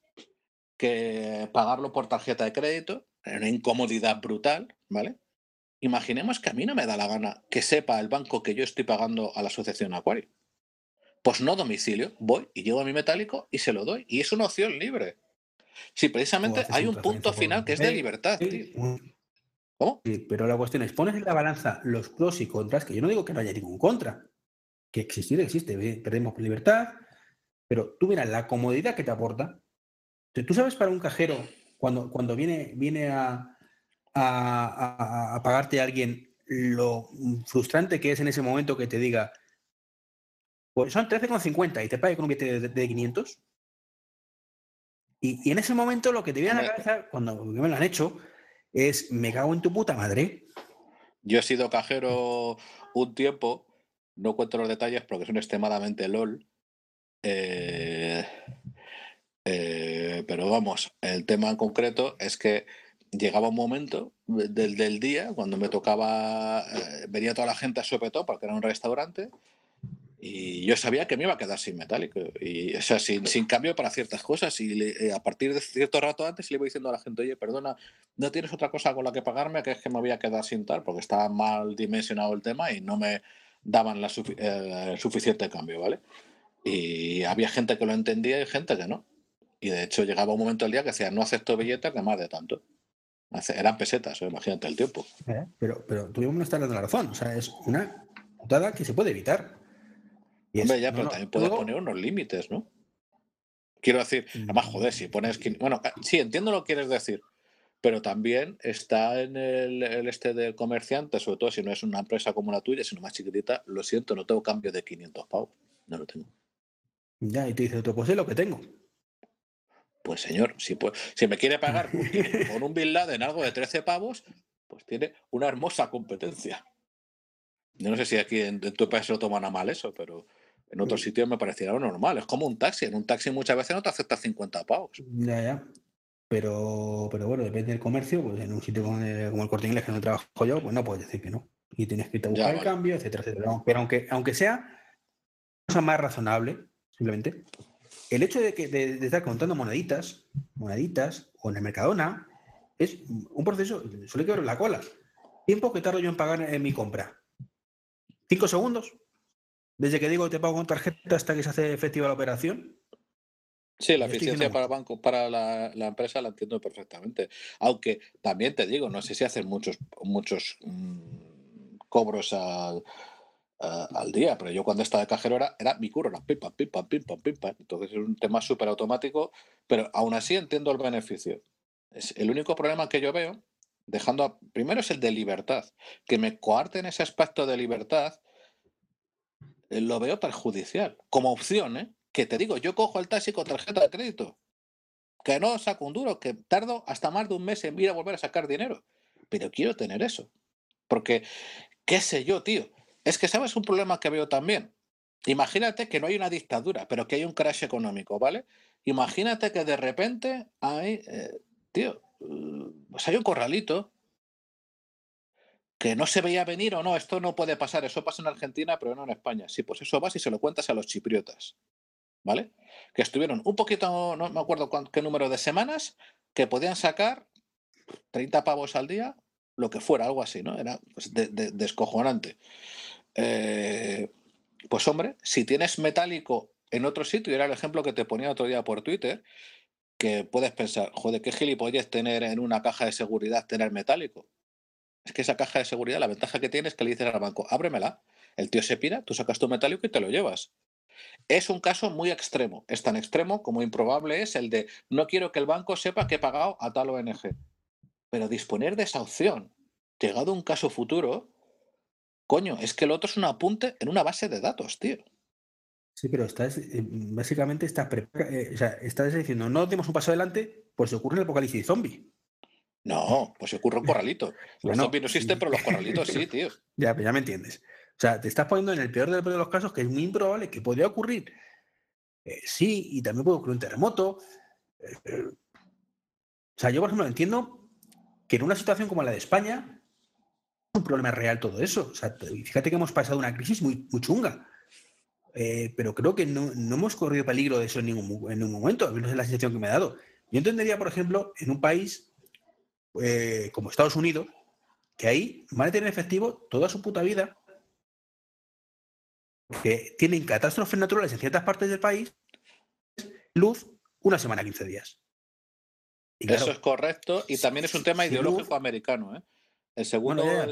que pagarlo por tarjeta de crédito, una incomodidad brutal, ¿vale? Imaginemos que a mí no me da la gana que sepa el banco que yo estoy pagando a la asociación Acuario. Pues no domicilio, voy y llevo a mi metálico y se lo doy. Y es una opción libre. Sí, precisamente hay un punto final que es de libertad. Tío. ¿Cómo? Sí, pero la cuestión es, pones en la balanza los pros y contras, que yo no digo que no haya ningún contra, que existir existe, perdemos libertad, pero tú miras la comodidad que te aporta. Tú sabes para un cajero, cuando, cuando viene, viene a, a, a, pagarte a alguien, lo frustrante que es en ese momento que te diga, pues son 13,50 y te pague con un billete de, de 500. Y, y, en ese momento lo que te viene a la cabeza, cuando me lo han hecho, es me cago en tu puta madre. Yo he sido cajero un tiempo, no cuento los detalles porque son extremadamente LOL. Eh, eh, pero vamos, el tema en concreto es que llegaba un momento del, del día cuando me tocaba, eh, venía toda la gente a sopetó porque era un restaurante y yo sabía que me iba a quedar sin metálico, y, o sea, sin, sin cambio para ciertas cosas. Y le, a partir de cierto rato antes le iba diciendo a la gente, oye, perdona, ¿no tienes otra cosa con la que pagarme? Que es que me voy a quedar sin tal, porque estaba mal dimensionado el tema y no me daban la sufi eh, suficiente cambio, ¿vale? Y había gente que lo entendía y gente que no. Y de hecho llegaba un momento del día que decía, no acepto billetes de más de tanto. Eran pesetas, ¿eh? imagínate el tiempo. Eh, pero, pero mismo no estás dando la razón. O sea, es una putada que se puede evitar. Y Hombre, ya, pero no, también puedes poner unos límites, ¿no? Quiero decir, además, joder, si pones. Bueno, sí, entiendo lo que quieres decir, pero también está en el, el, este del comerciante, sobre todo si no es una empresa como la tuya, sino más chiquitita. Lo siento, no tengo cambio de 500 pavos. No lo tengo. Ya, y te dice otro, pues es lo que tengo. Pues señor, si, pues, si me quiere pagar con un Bin Laden algo de 13 pavos, pues tiene una hermosa competencia. Yo no sé si aquí en, en tu país se lo toman a mal eso, pero en otros sitios me pareciera normal. Es como un taxi. En un taxi muchas veces no te acepta 50 pavos. Ya, ya. Pero, pero bueno, depende del comercio. Pues en un sitio como el, como el Corte Inglés que no trabajo yo, pues no puedes decir que no. Y tienes que irte a buscar ya, el vale. cambio, etcétera, etcétera. Pero aunque, aunque sea cosa más razonable, simplemente, el hecho de, que, de, de estar contando moneditas, moneditas, o en el Mercadona, es un proceso, suele quebrar la cola. Tiempo que tardo yo en pagar en mi compra. ¿Cinco segundos? Desde que digo te pago con tarjeta hasta que se hace efectiva la operación. Sí, la eficiencia para banco, para la, la, empresa la entiendo perfectamente. Aunque también te digo, no sé si hacen muchos, muchos mmm, cobros al, al día, pero yo cuando estaba de cajero era, era mi curro, era pim, pam, pim, pam, pim, pam, pim, pam. Entonces es un tema súper automático, pero aún así entiendo el beneficio. Es el único problema que yo veo, dejando, a, primero es el de libertad, que me coarten ese aspecto de libertad lo veo perjudicial. Como opción, ¿eh? Que te digo, yo cojo el taxi con tarjeta de crédito. Que no saco un duro, que tardo hasta más de un mes en ir a volver a sacar dinero. Pero quiero tener eso. Porque, qué sé yo, tío. Es que, ¿sabes un problema que veo también? Imagínate que no hay una dictadura, pero que hay un crash económico, ¿vale? Imagínate que de repente hay, eh, tío, pues hay un corralito que no se veía venir o no, esto no puede pasar, eso pasa en Argentina, pero no en España. Sí, pues eso vas y se lo cuentas a los chipriotas, ¿vale? Que estuvieron un poquito, no me acuerdo qué número de semanas, que podían sacar 30 pavos al día, lo que fuera, algo así, ¿no? Era pues, de, de, descojonante. Eh, pues hombre, si tienes metálico en otro sitio, era el ejemplo que te ponía otro día por Twitter, que puedes pensar, joder, qué gilipollas tener en una caja de seguridad tener metálico. Es que esa caja de seguridad, la ventaja que tiene es que le dices al banco, ábremela. El tío se pira, tú sacas tu metálico y te lo llevas. Es un caso muy extremo. Es tan extremo como improbable es el de no quiero que el banco sepa que he pagado a tal ONG. Pero disponer de esa opción, llegado un caso futuro, coño, es que el otro es un apunte en una base de datos, tío. Sí, pero estás, eh, básicamente estás, eh, o sea, estás diciendo, no demos un paso adelante, pues ocurre el apocalipsis zombie. No, pues se ocurre un corralito. Los Bueno, zombies no existen, pero los corralitos sí, tío. Ya, ya me entiendes. O sea, te estás poniendo en el peor de los- casos, que es muy improbable que podría ocurrir. Eh, sí, y también puede ocurrir un terremoto. eh, eh. O sea, yo, por ejemplo, entiendo que en una situación como la de España, es un problema real todo eso. O sea, te- fíjate que hemos pasado una crisis muy, muy chunga. Eh, pero creo que no, no hemos corrido peligro de eso en ningún, en ningún momento, al menos es la sensación que me ha dado. Yo entendería, por ejemplo, en un país eh, como Estados Unidos, que ahí van a tener efectivo toda su puta vida, que tienen catástrofes naturales en ciertas partes del país, luz una semana, 15 días. Y claro, Eso es correcto. Y también es un tema ideológico luz- americano. ¿eh? El bueno, segundo, ya,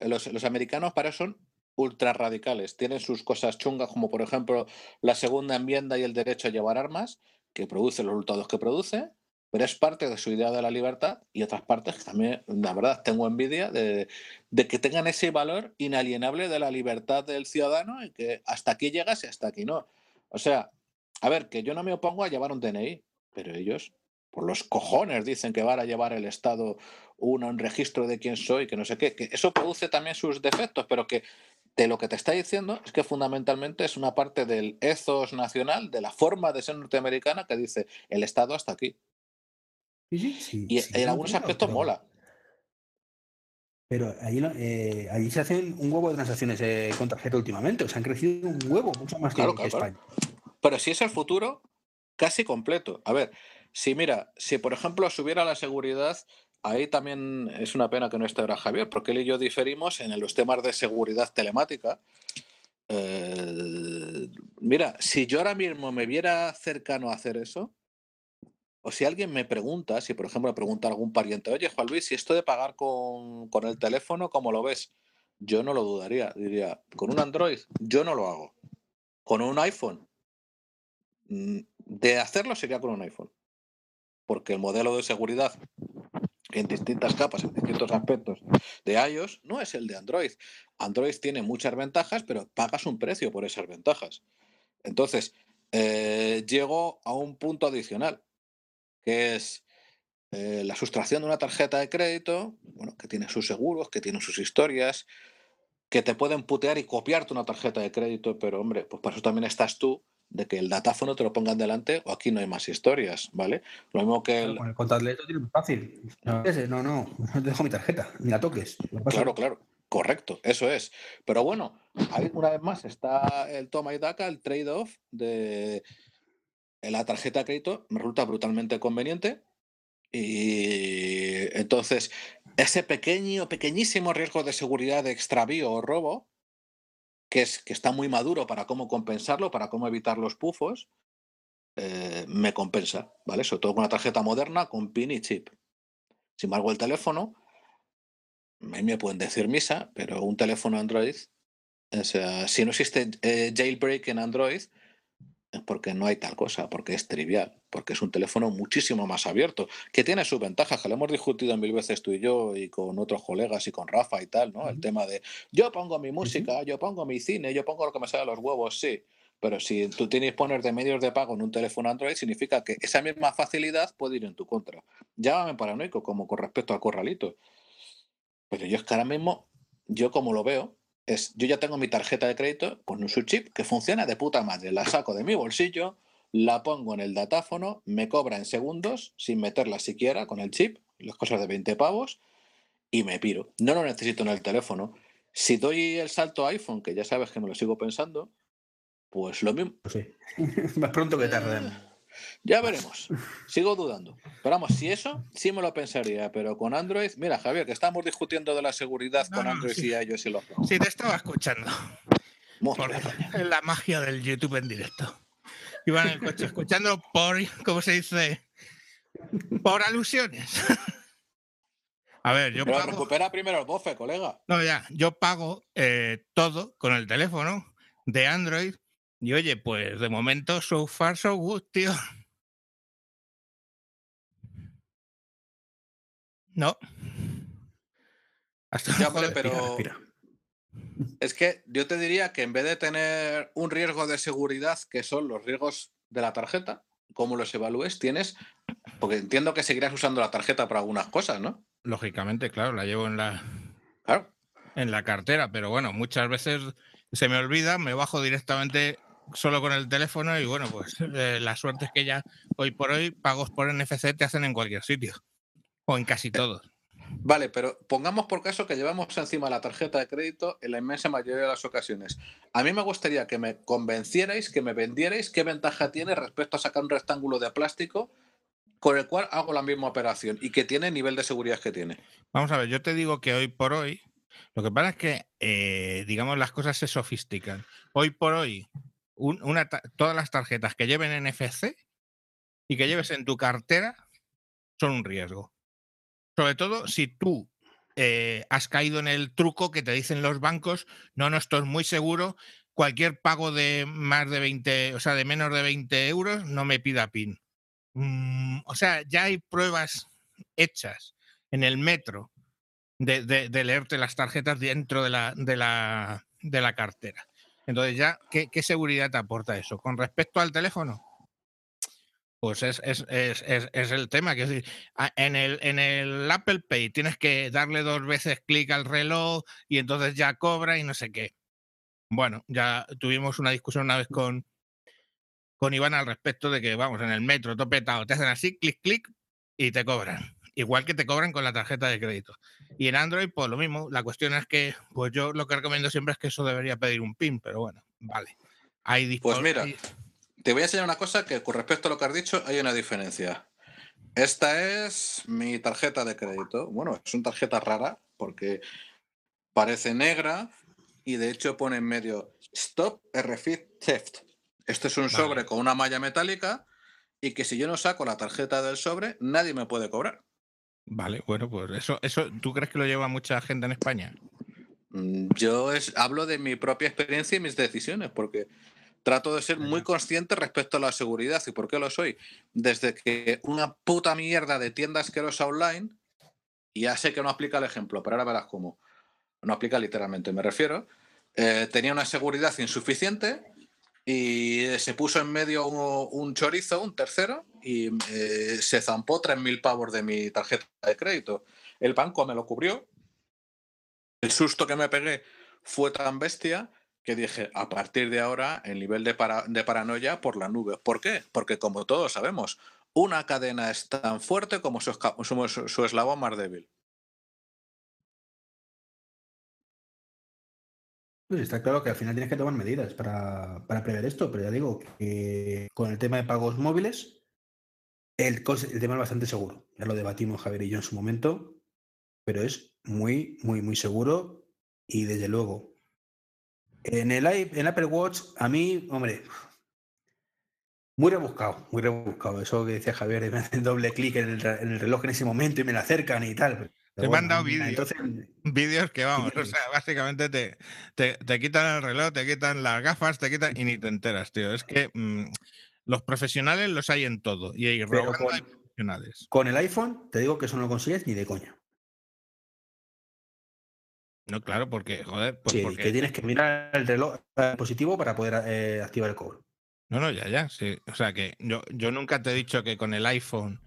el- los, los americanos para eso son ultra radicales. Tienen sus cosas chungas, como por ejemplo la segunda enmienda y el derecho a llevar armas, que produce los resultados que produce, pero es parte de su idea de la libertad y otras partes que también, la verdad, tengo envidia de, que tengan ese valor inalienable de la libertad del ciudadano y que hasta aquí llegas y hasta aquí no. O sea, a ver, que yo no me opongo a llevar un DNI, pero ellos, por los cojones, dicen que van a llevar el Estado uno un registro de quién soy, que no sé qué, que eso produce también sus defectos, pero que de lo que te está diciendo es que fundamentalmente es una parte del ethos nacional, de la forma de ser norteamericana que dice el Estado hasta aquí. Sí, sí, sí, Y en algunos aspectos pero- mola. Pero no- eh, allí se hacen un huevo de transacciones eh, con tarjeta últimamente. O sea, han crecido un huevo, mucho más que, Claro, que claro, claro. España. Pero si es el futuro, casi completo. A ver, si mira, si por ejemplo subiera la seguridad, ahí también es una pena que no esté ahora Javier, porque él y yo diferimos en los temas de seguridad telemática. Eh, mira, si yo ahora mismo me viera cercano a hacer eso, o si alguien me pregunta, si por ejemplo me pregunta algún pariente, oye Juan Luis, si esto de pagar con, con el teléfono, ¿cómo lo ves? Yo no lo dudaría, diría, con un Android, yo no lo hago. Con un iPhone, Mm, de hacerlo sería con un iPhone. Porque el modelo de seguridad en distintas capas, en distintos aspectos de iOS, no es el de Android. Android tiene muchas ventajas, pero pagas un precio por esas ventajas. Entonces, eh, llego a un punto adicional, que es eh, la sustracción de una tarjeta de crédito, bueno, que tiene sus seguros, que tiene sus historias, que te pueden putear y copiarte una tarjeta de crédito, pero hombre, pues para eso también estás tú, de que el datáfono te lo pongan delante o aquí no hay más historias, ¿vale? Lo mismo que el... Con el contactless lo tiene muy fácil. No, no, no, no te dejo mi tarjeta, ni la toques. Claro, claro, correcto, eso es. Pero bueno, ahí una vez más está el toma y daca, el trade-off de la tarjeta de crédito, me resulta brutalmente conveniente. Y entonces, ese pequeño, pequeñísimo riesgo de seguridad de extravío o robo, que, es, que está muy maduro para cómo compensarlo, para cómo evitar los pufos, eh, me compensa, ¿vale? Sobre todo con una tarjeta moderna con PIN y chip. Sin embargo, el teléfono, a mí me pueden decir misa, pero un teléfono Android, o sea, si no existe eh, jailbreak en Android, es porque no hay tal cosa, porque es trivial, porque es un teléfono muchísimo más abierto, que tiene sus ventajas, que lo hemos discutido mil veces tú y yo y con otros colegas y con Rafa y tal, ¿no? El tema de yo pongo mi música, yo pongo mi cine, yo pongo lo que me sale a los huevos, sí. Pero si tú tienes poner de medios de pago en un teléfono Android, significa que esa misma facilidad puede ir en tu contra. Llámame paranoico, como con respecto al corralito. Pero yo es que ahora mismo, yo como lo veo, es, yo ya tengo mi tarjeta de crédito con un su chip que funciona de puta madre. La saco de mi bolsillo, la pongo en el datáfono, me cobra en segundos, sin meterla siquiera con el chip, las cosas de 20 pavos, y me piro. No lo necesito en el teléfono. Si doy el salto a iPhone, que ya sabes que me lo sigo pensando, pues lo mismo. No sé. Más pronto que tarde. Ya veremos. Sigo dudando. Pero vamos, si eso, sí me lo pensaría. Pero con Android, mira, Javier, que estamos discutiendo de la seguridad No, con no, Android sí. y iOS y los Sí, te estaba escuchando. Por la magia del YouTube en directo. Iba en el coche escuchando por, ¿cómo se dice? Por alusiones. A ver, yo Pero pago. recupera primero el bofe, colega. No, ya, yo pago eh, todo con el teléfono de Android. Y oye, pues de momento, so far, so good, tío. No. Hasta Ya, pero- Respira, respira. Es que yo te diría que en vez de tener un riesgo de seguridad, que son los riesgos de la tarjeta, cómo los evalúes, tienes, porque entiendo que seguirás usando la tarjeta para algunas cosas, ¿no? Lógicamente, claro, la llevo en la, Claro. en la cartera, pero bueno, muchas veces se me olvida, me bajo directamente solo con el teléfono y bueno, pues eh, la suerte es que ya hoy por hoy pagos por NFC te hacen en cualquier sitio o en casi todos. Vale, pero pongamos por caso que llevamos encima la tarjeta de crédito en la inmensa mayoría de las ocasiones. A mí me gustaría que me convencierais, que me vendierais qué ventaja tiene respecto a sacar un rectángulo de plástico con el cual hago la misma operación y que tiene el nivel de seguridad que tiene. Vamos a ver, yo te digo que hoy por hoy, lo que pasa es que, eh, digamos, las cosas se sofistican. Hoy por hoy, un- una todas las tarjetas que lleven NFC y que lleves en tu cartera son un riesgo. Sobre todo si tú eh, has caído en el truco que te dicen los bancos, no, no, esto es muy seguro, cualquier pago de más de 20, o sea, de menos de 20 euros, no me pida PIN. Mm, o sea, ya hay pruebas hechas en el metro de, de- de leerte las tarjetas dentro de la, de la, de la cartera. Entonces, ya, ¿qué, qué seguridad te aporta eso? Con respecto al teléfono, pues es, es, es- es- el tema. Que es decir, en, el, en el Apple Pay tienes que darle dos veces clic al reloj y entonces ya cobra y no sé qué. Bueno, ya tuvimos una discusión una vez con, con Iván al respecto de que, vamos, en el metro, topetado, te hacen así, clic, clic y te cobran. Igual que te cobran con la tarjeta de crédito. Y en Android, pues lo mismo. La cuestión es que, pues yo lo que recomiendo siempre es que eso debería pedir un PIN, pero bueno, vale. Hay Pues mira, hay- Te voy a enseñar una cosa que con respecto a lo que has dicho hay una diferencia. Esta es mi tarjeta de crédito. Bueno, es una tarjeta rara porque parece negra y de hecho pone en medio Stop RFID Theft. Esto es un Vale. sobre con una malla metálica y que si yo no saco la tarjeta del sobre, nadie me puede cobrar. Vale, bueno, pues eso, eso, ¿tú crees que lo lleva mucha gente en España? Mm, Yo es- hablo de mi propia experiencia y mis decisiones, porque trato de ser muy consciente respecto a la seguridad. ¿Y por qué lo soy? Desde que una puta mierda de tienda asquerosa online, y ya sé que no aplica el ejemplo, pero ahora verás cómo. No aplica literalmente, me refiero. eh, tenía una seguridad insuficiente y se puso en medio un, un chorizo, un tercero, y eh, se zampó 3.000 pavos de mi tarjeta de crédito. El banco me lo cubrió, el susto que me pegué fue tan bestia que dije, a partir de ahora, el nivel de, para- de paranoia por la nube. ¿Por qué? Porque como todos sabemos, una cadena es tan fuerte como su- su eslabón más débil. Pues está claro que al final tienes que tomar medidas para, para prever esto, pero ya digo que con el tema de pagos móviles, el, tema es bastante seguro. Ya lo debatimos Javier y yo en su momento, pero es muy, muy, muy seguro y desde luego. En el, en Apple Watch, a mí, hombre, muy rebuscado, muy rebuscado. Eso que decía Javier, de me hacen doble clic en el, re- en el reloj en ese momento y me lo acercan y tal. Te me han dado vídeos. Entonces, Vídeos que vamos, o sea, básicamente te, te, te quitan el reloj, te quitan las gafas, te quitan y ni te enteras, tío. Es que mm, los profesionales los hay en todo y hay Pero con- hay profesionales. con el iPhone, te digo que eso no lo consigues ni de coña. No, claro, porque, joder, pues Sí, porque. que tienes que mirar el reloj positivo para poder eh, activar el cobro. No, no, ya, ya. Sí. O sea que yo, yo nunca te he dicho que con el iPhone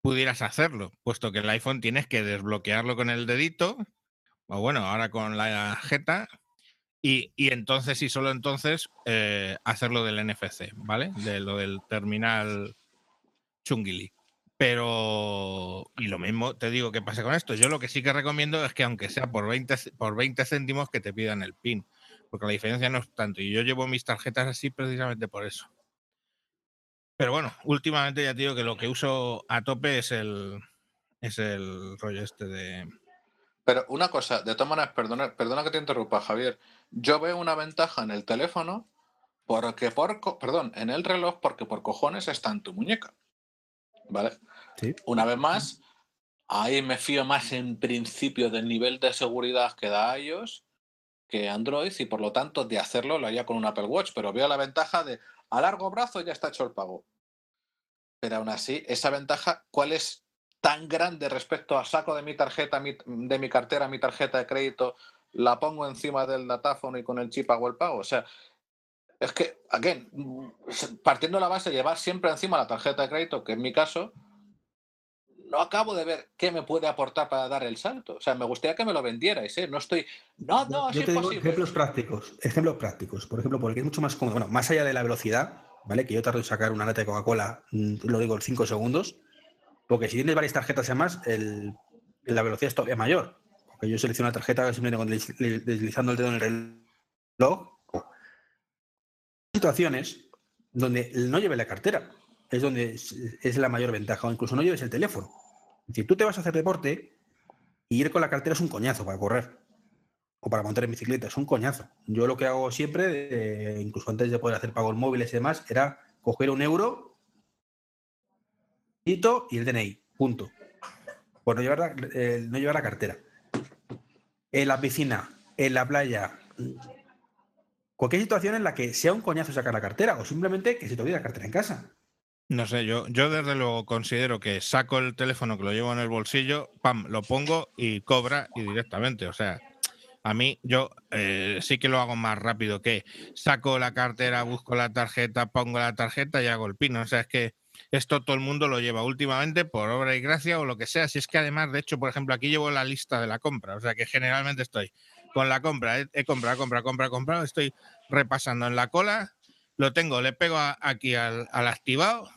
pudieras hacerlo, puesto que el iPhone tienes que desbloquearlo con el dedito, o bueno, ahora con la jeta, y, entonces y solo entonces eh, hacerlo del NFC, ¿vale? De lo del terminal chungili. Pero, y lo mismo te digo que pase con esto. Yo lo que sí que recomiendo es que aunque sea por 20, c- por 20 céntimos que te pidan el PIN, porque la diferencia no es tanto. Y yo llevo mis tarjetas así precisamente por eso. Pero bueno, últimamente ya te digo que lo que uso a tope es el, es el rollo este de... Pero una cosa, de todas maneras, perdona, perdona que te interrumpa, Javier. Yo veo una ventaja en el teléfono porque por, perdón, en el reloj porque por cojones está en tu muñeca. ¿Vale? Sí. Una vez más, ahí me fío más en principio del nivel de seguridad que da iOS que Android y por lo tanto de hacerlo lo haría con un Apple Watch, pero veo la ventaja de a largo plazo ya está hecho el pago. Pero aún así, esa ventaja, ¿cuál es tan grande respecto a saco de mi tarjeta, mi- de mi cartera, mi tarjeta de crédito, la pongo encima del datáfono y con el chip hago el pago. O sea, es que, again, mm, partiendo de la base de llevar siempre encima la tarjeta de crédito, que en mi caso, no acabo de ver qué me puede aportar para dar el salto. O sea, me gustaría que me lo vendierais, ¿eh? No estoy. No, no, Yo es te digo ejemplos prácticos. Ejemplos prácticos. Por ejemplo, porque es mucho más cómodo. Bueno, más allá de la velocidad, ¿vale? Que yo tardo en sacar una lata de Coca-Cola, mm, lo digo en 5 segundos. Porque si tienes varias tarjetas además, el, la velocidad es todavía mayor. Porque yo selecciono la tarjeta simplemente deslizando el dedo en el reloj. Situaciones donde no lleves la cartera es donde es, la mayor ventaja, o incluso no lleves el teléfono. Es decir, tú te vas a hacer deporte y ir con la cartera es un coñazo para correr o para montar en bicicleta, es un coñazo. Yo lo que hago siempre, incluso antes de poder hacer pagos móviles y demás, era coger un euro y el DNI, punto. Por llevar eh, no llevar la cartera. En la piscina, en la playa, cualquier situación en la que sea un coñazo sacar la cartera o simplemente que se te olvide la cartera en casa. No sé, yo, yo desde luego considero que saco el teléfono que lo llevo en el bolsillo, pam, lo pongo y cobra y directamente. O sea, a mí yo eh, sí que lo hago más rápido que saco la cartera, busco la tarjeta, pongo la tarjeta y hago el pin. O sea, es que esto todo el mundo lo lleva últimamente por obra y gracia o lo que sea. Si es que además, de hecho, por ejemplo, aquí llevo la lista de la compra. O sea, que generalmente estoy con la compra, he, he comprado, compra, compra, comprado, estoy repasando en la cola, lo tengo, le pego aquí al, al activado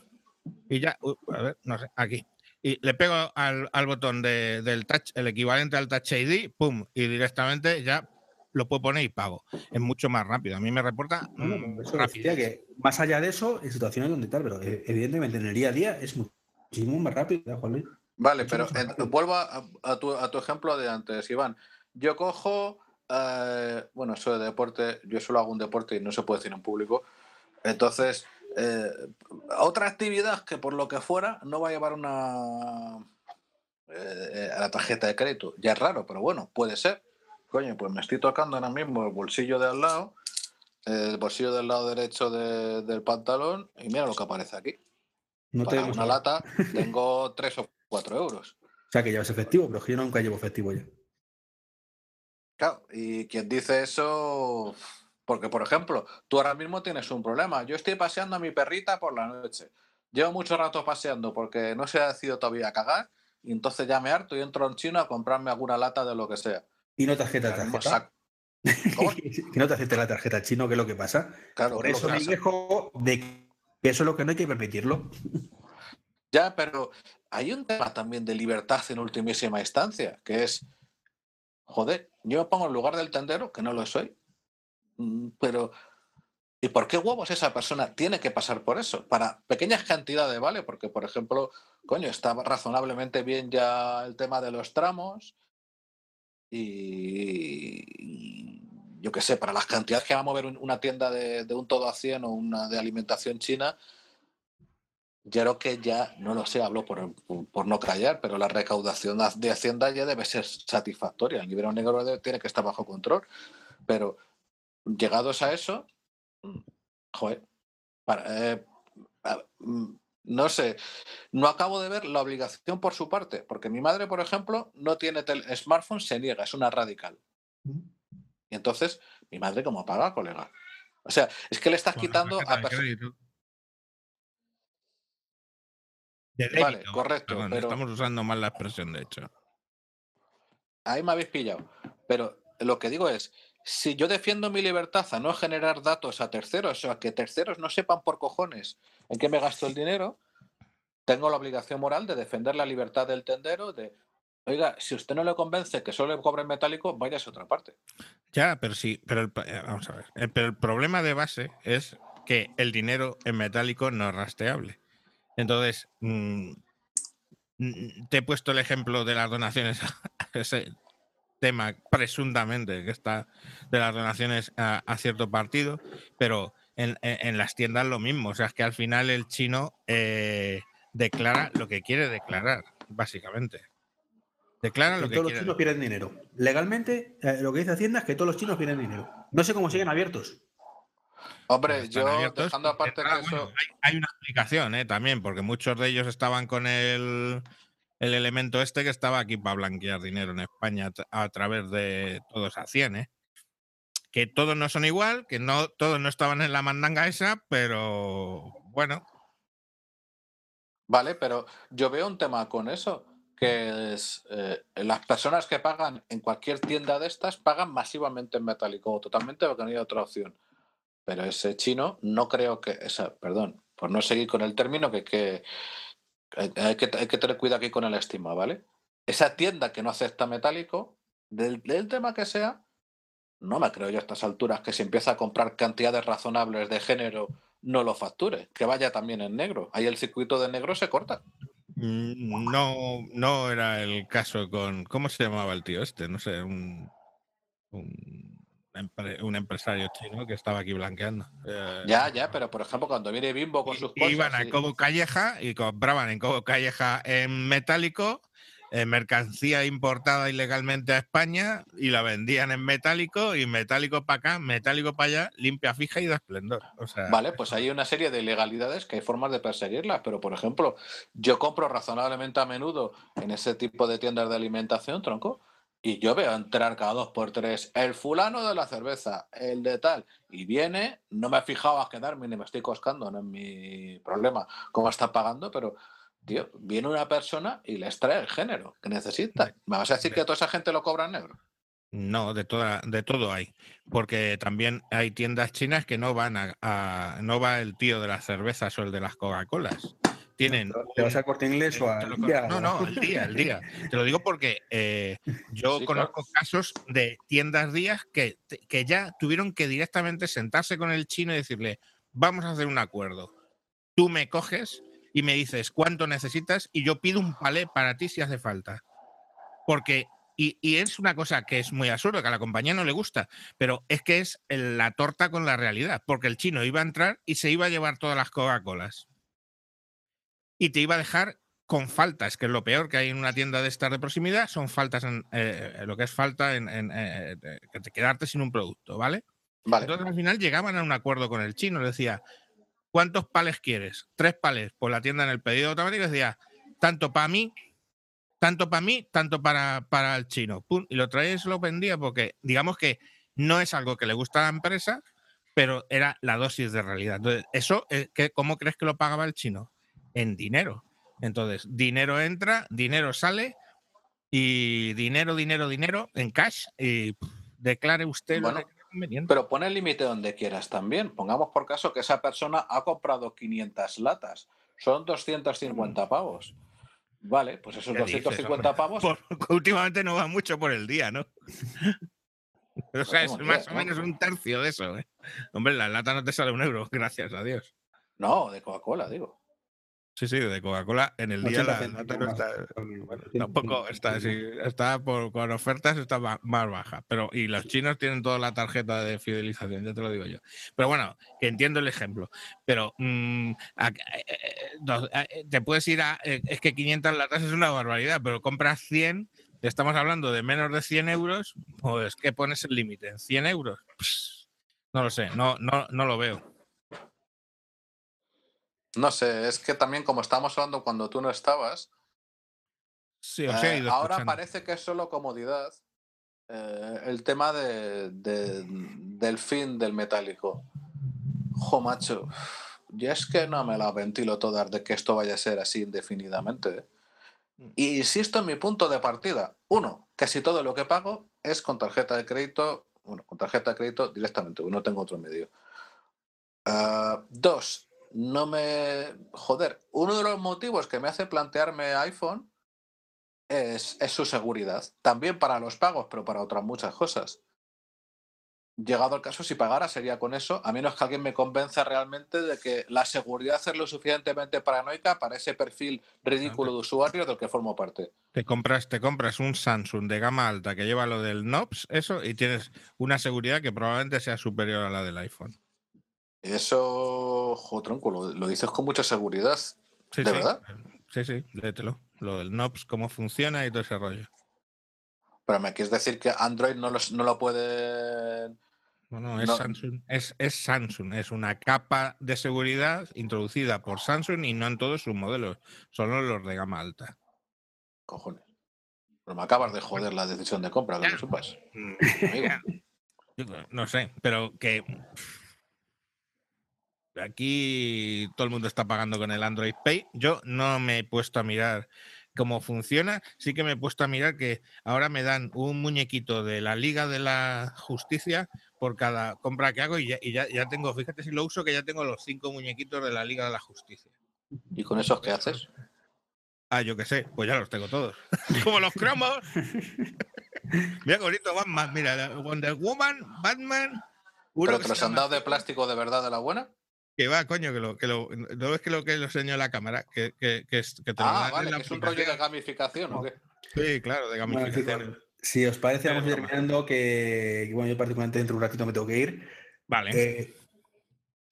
y ya, uh, a ver, no sé, aquí. Y le pego al, al botón de- del touch, el equivalente al touch ID, pum, y directamente ya lo puedo poner y pago. Es mucho más rápido. A mí me reporta No, no, mm, eso rápido. que más allá de eso, en situaciones donde tal, pero eh, evidentemente en el día a día es muchísimo más rápido, ¿eh, Juan Luis. Vale, Mucho pero rápido. vuelvo a, a tu, a tu ejemplo de antes, Iván. Yo cojo, eh, bueno, eso de deporte, yo solo hago un deporte y no se puede decir en público. Entonces, eh, otra actividad que por lo que fuera no va a llevar una eh, a la tarjeta de crédito. Ya es raro, pero bueno, puede ser. Coño, pues me estoy tocando ahora mismo el bolsillo de al lado, el bolsillo del lado derecho de- del pantalón y mira lo que aparece aquí. No Para una lata tengo 3 o 4 euros. O sea, que llevas efectivo, pero yo nunca llevo efectivo ya. Claro, y quien dice eso, porque por ejemplo, tú ahora mismo tienes un problema. Yo estoy paseando a mi perrita por la noche. Llevo mucho rato paseando porque no se ha decidido todavía a cagar y entonces ya me harto y entro en chino a comprarme alguna lata de lo que sea. Y no tarjeta. ¿Cómo? que no te acepte la tarjeta chino, que es lo que pasa. Claro, Por eso me quejo de que eso es lo que no hay que permitirlo. Ya, pero hay un tema también de libertad en ultimísima instancia, que es, joder, yo me pongo en lugar del tendero, que no lo soy, mm, pero ¿y por qué huevos esa persona tiene que pasar por eso? Para pequeñas cantidades, ¿vale? Porque, por ejemplo, coño, está razonablemente bien ya el tema de los tramos y, yo qué sé, para las cantidades que va a mover un- una tienda de, un todo a 100 o una de alimentación china, yo creo que ya, no lo sé, hablo por, por- no callar, pero la recaudación de Hacienda ya debe ser satisfactoria. El nivel negro tiene que estar bajo control. Pero llegados a eso, joder, para- eh, mm, no sé, no acabo de ver la obligación por su parte, porque mi madre, por ejemplo, no tiene smartphone, se niega, es una radical. Y entonces, mi madre, ¿cómo paga, colega? O sea, es que le estás quitando a personas. Vale, correcto, perdón, pero- Estamos usando mal la expresión, de hecho. Ahí me habéis pillado. Pero lo que digo es, si yo defiendo mi libertad a no generar datos a terceros, o sea, que terceros no sepan por cojones en qué me gasto el dinero, tengo la obligación moral de defender la libertad del tendero, de, oiga, si usted no le convence que solo le cobre en metálico, váyase a otra parte. Ya, pero sí, pero el, eh, vamos a ver. eh, Pero el problema de base es que el dinero en metálico no es rastreable. Entonces, mm, mm, te he puesto el ejemplo de las donaciones, ese tema presuntamente que está de las donaciones a, a cierto partido, pero en, en- en las tiendas lo mismo. O sea, es que al final el chino eh, declara lo que quiere declarar, básicamente. Declara Que lo que todos los chinos pierden dinero. Legalmente, eh, lo que dice Hacienda es que todos los chinos pierden dinero. No sé cómo siguen abiertos. Hombre, Pues yo abiertos dejando aparte que eso... bueno, hay, hay una explicación ¿eh? también, porque muchos de ellos estaban con el el elemento este que estaba aquí para blanquear dinero en España a, a través de todos a 100, ¿eh? Que todos no son igual, que no todos no estaban en la mandanga esa, pero bueno. Vale, pero yo veo un tema con eso, que es eh, las personas que pagan en cualquier tienda de estas pagan masivamente en metálico, totalmente porque no hay otra opción. Pero ese chino no creo que, esa, perdón, por no seguir con el término, que, que hay, que tener cuidado aquí con el estima, ¿vale? Esa tienda que no acepta metálico, del, del tema que sea, no me creo yo a estas alturas que si empieza a comprar cantidades razonables de género no lo facture, que vaya también en negro. Ahí el circuito de negro se corta. Mm, No, no era el caso con. ¿Cómo se llamaba el tío este? No sé, un. Un, empre- un empresario chino que estaba aquí blanqueando. Eh, Ya, ya, pero por ejemplo, cuando viene Bimbo con sus cosas. iban a Cobo Calleja y compraban en Cobo Calleja en metálico eh, mercancía importada ilegalmente a España y la vendían en metálico y metálico para acá, metálico para allá, limpia, fija y de esplendor. O sea, Vale, pues hay una serie de ilegalidades que hay formas de perseguirlas, pero por ejemplo, yo compro razonablemente a menudo en ese tipo de tiendas de alimentación, tronco, y yo veo entrar cada dos por tres el fulano de la cerveza, el de tal, y viene, no me he fijado a quedarme ni me estoy coscando, no es mi problema cómo está pagando, pero tío, viene una persona y les trae el género que necesita. ¿Me vas a decir que toda esa gente lo cobra en negro? No, de toda, de todo hay. Porque también hay tiendas chinas que no van a, a- no va el tío de las cervezas o el de las Coca-Colas. Tienen. ¿Te vas a corte inglés o a lo Limpia? con- No, no, el día, el día. Te lo digo porque eh, yo Sí, claro. conozco casos de tiendas días que, que ya tuvieron que directamente sentarse con el chino y decirle, vamos a hacer un acuerdo. Tú me coges y me dices cuánto necesitas y yo pido un palé para ti si hace falta. Porque, y, y es una cosa que es muy absurdo, que a la compañía no le gusta, pero es que es la torta con la realidad, porque el chino iba a entrar y se iba a llevar todas las Coca-Colas. Y te iba a dejar con faltas, que es lo peor que hay en una tienda de estas de proximidad, son faltas en eh, lo que es falta en, en, eh, quedarte sin un producto, ¿vale? Vale. Entonces al final llegaban a un acuerdo con el chino, le decía, ¿cuántos pales quieres? Tres pales por la tienda en el pedido automático, decía, tanto para mí, tanto para mí, tanto para, para el chino. Pum, y lo traía y se lo vendía porque digamos que no es algo que le gusta a la empresa, pero era la dosis de realidad. Entonces, eso, eh, ¿qué- ¿cómo crees que lo pagaba el chino? En dinero. Entonces, dinero entra, dinero sale y dinero, dinero, dinero en cash y pff, declare usted Bueno, lo que conveniente. Pero pon el límite donde quieras también. Pongamos por caso que esa persona ha comprado 500 latas. Son 250 pavos. Vale, pues esos ¿Qué dices, 250 hombre? pavos. Por- últimamente no va mucho por el día, ¿no? o sea, es más o ¿no? menos un tercio de eso. ¿eh? Hombre, la lata no te sale un euro, gracias a Dios. No, de Coca-Cola, digo. Sí, sí, de Coca-Cola en el día 80 la lata no está. bueno, tampoco está, sí, está por, con ofertas está más baja. Pero, y los chinos tienen toda la tarjeta de fidelización, ya te lo digo yo. Pero bueno, que entiendo el ejemplo. Pero mm, a- eh, eh, eh, te puedes ir a. Es que 500 latas es una barbaridad, pero compras 100, estamos hablando de menos de 100 euros, pues ¿qué pones el límite? ¿En 100 euros? Pss, no lo sé, no, no, no lo veo. No sé, es que también como estábamos hablando cuando tú no estabas, Sí, eh, ahora parece que es solo comodidad eh, el tema de, de- del fin del metálico. Jo, macho, yo es que no me la ventilo todas de que esto vaya a ser así indefinidamente. ¿eh? Mm. Y insisto en mi punto de partida. Uno, casi todo lo que pago es con tarjeta de crédito, bueno, con tarjeta de crédito directamente, no tengo otro medio. Ah, dos, no me... Joder, uno de los motivos que me hace plantearme iPhone es, es su seguridad. También para los pagos, pero para otras muchas cosas. Llegado el caso, si pagara sería con eso, a menos que alguien me convenza realmente de que la seguridad es lo suficientemente paranoica para ese perfil ridículo de usuario del que formo parte. Te compras, te compras un Samsung de gama alta que lleva lo del NOPS, eso, y tienes una seguridad que probablemente sea superior a la del iPhone. Eso, jo, tronco, lo, lo dices con mucha seguridad. Sí, ¿De sí. verdad? Sí, sí, léetelo. Lo del NOPS, cómo funciona y todo ese rollo. Pero me quieres decir que Android no, los- no lo puede... No, no, es No. Samsung. Es, es Samsung. Es una capa de seguridad introducida por Samsung y no en todos sus modelos, solo los de gama alta. Cojones. Pero me acabas de joder la decisión de compra, que lo sepas. Mm, Amigo. No sé, pero que aquí todo el mundo está pagando con el Android Pay. Yo no me he puesto a mirar cómo funciona. Sí que me he puesto a mirar que ahora me dan un muñequito de la Liga de la Justicia por cada compra que hago y ya, y ya, ya tengo, fíjate si lo uso, que ya tengo los cinco muñequitos de la Liga de la Justicia. ¿Y con esos qué haces? Ah, yo qué sé, pues ya los tengo todos. Como los cromos. mira qué bonito Batman, mira, Wonder Woman, Batman. uno ¿Pero te los han dado de plástico de verdad de la buena? Que va, coño, que lo, que lo, ¿no ves que lo que lo enseñó la cámara? Que, que, que, es- que te lo Ah, en vale, la es un rollo de gamificación, ¿o qué? Sí, claro, de gamificación. si os parece, vamos a ir terminando que, bueno, yo particularmente dentro de un ratito me tengo que ir. Vale. Eh,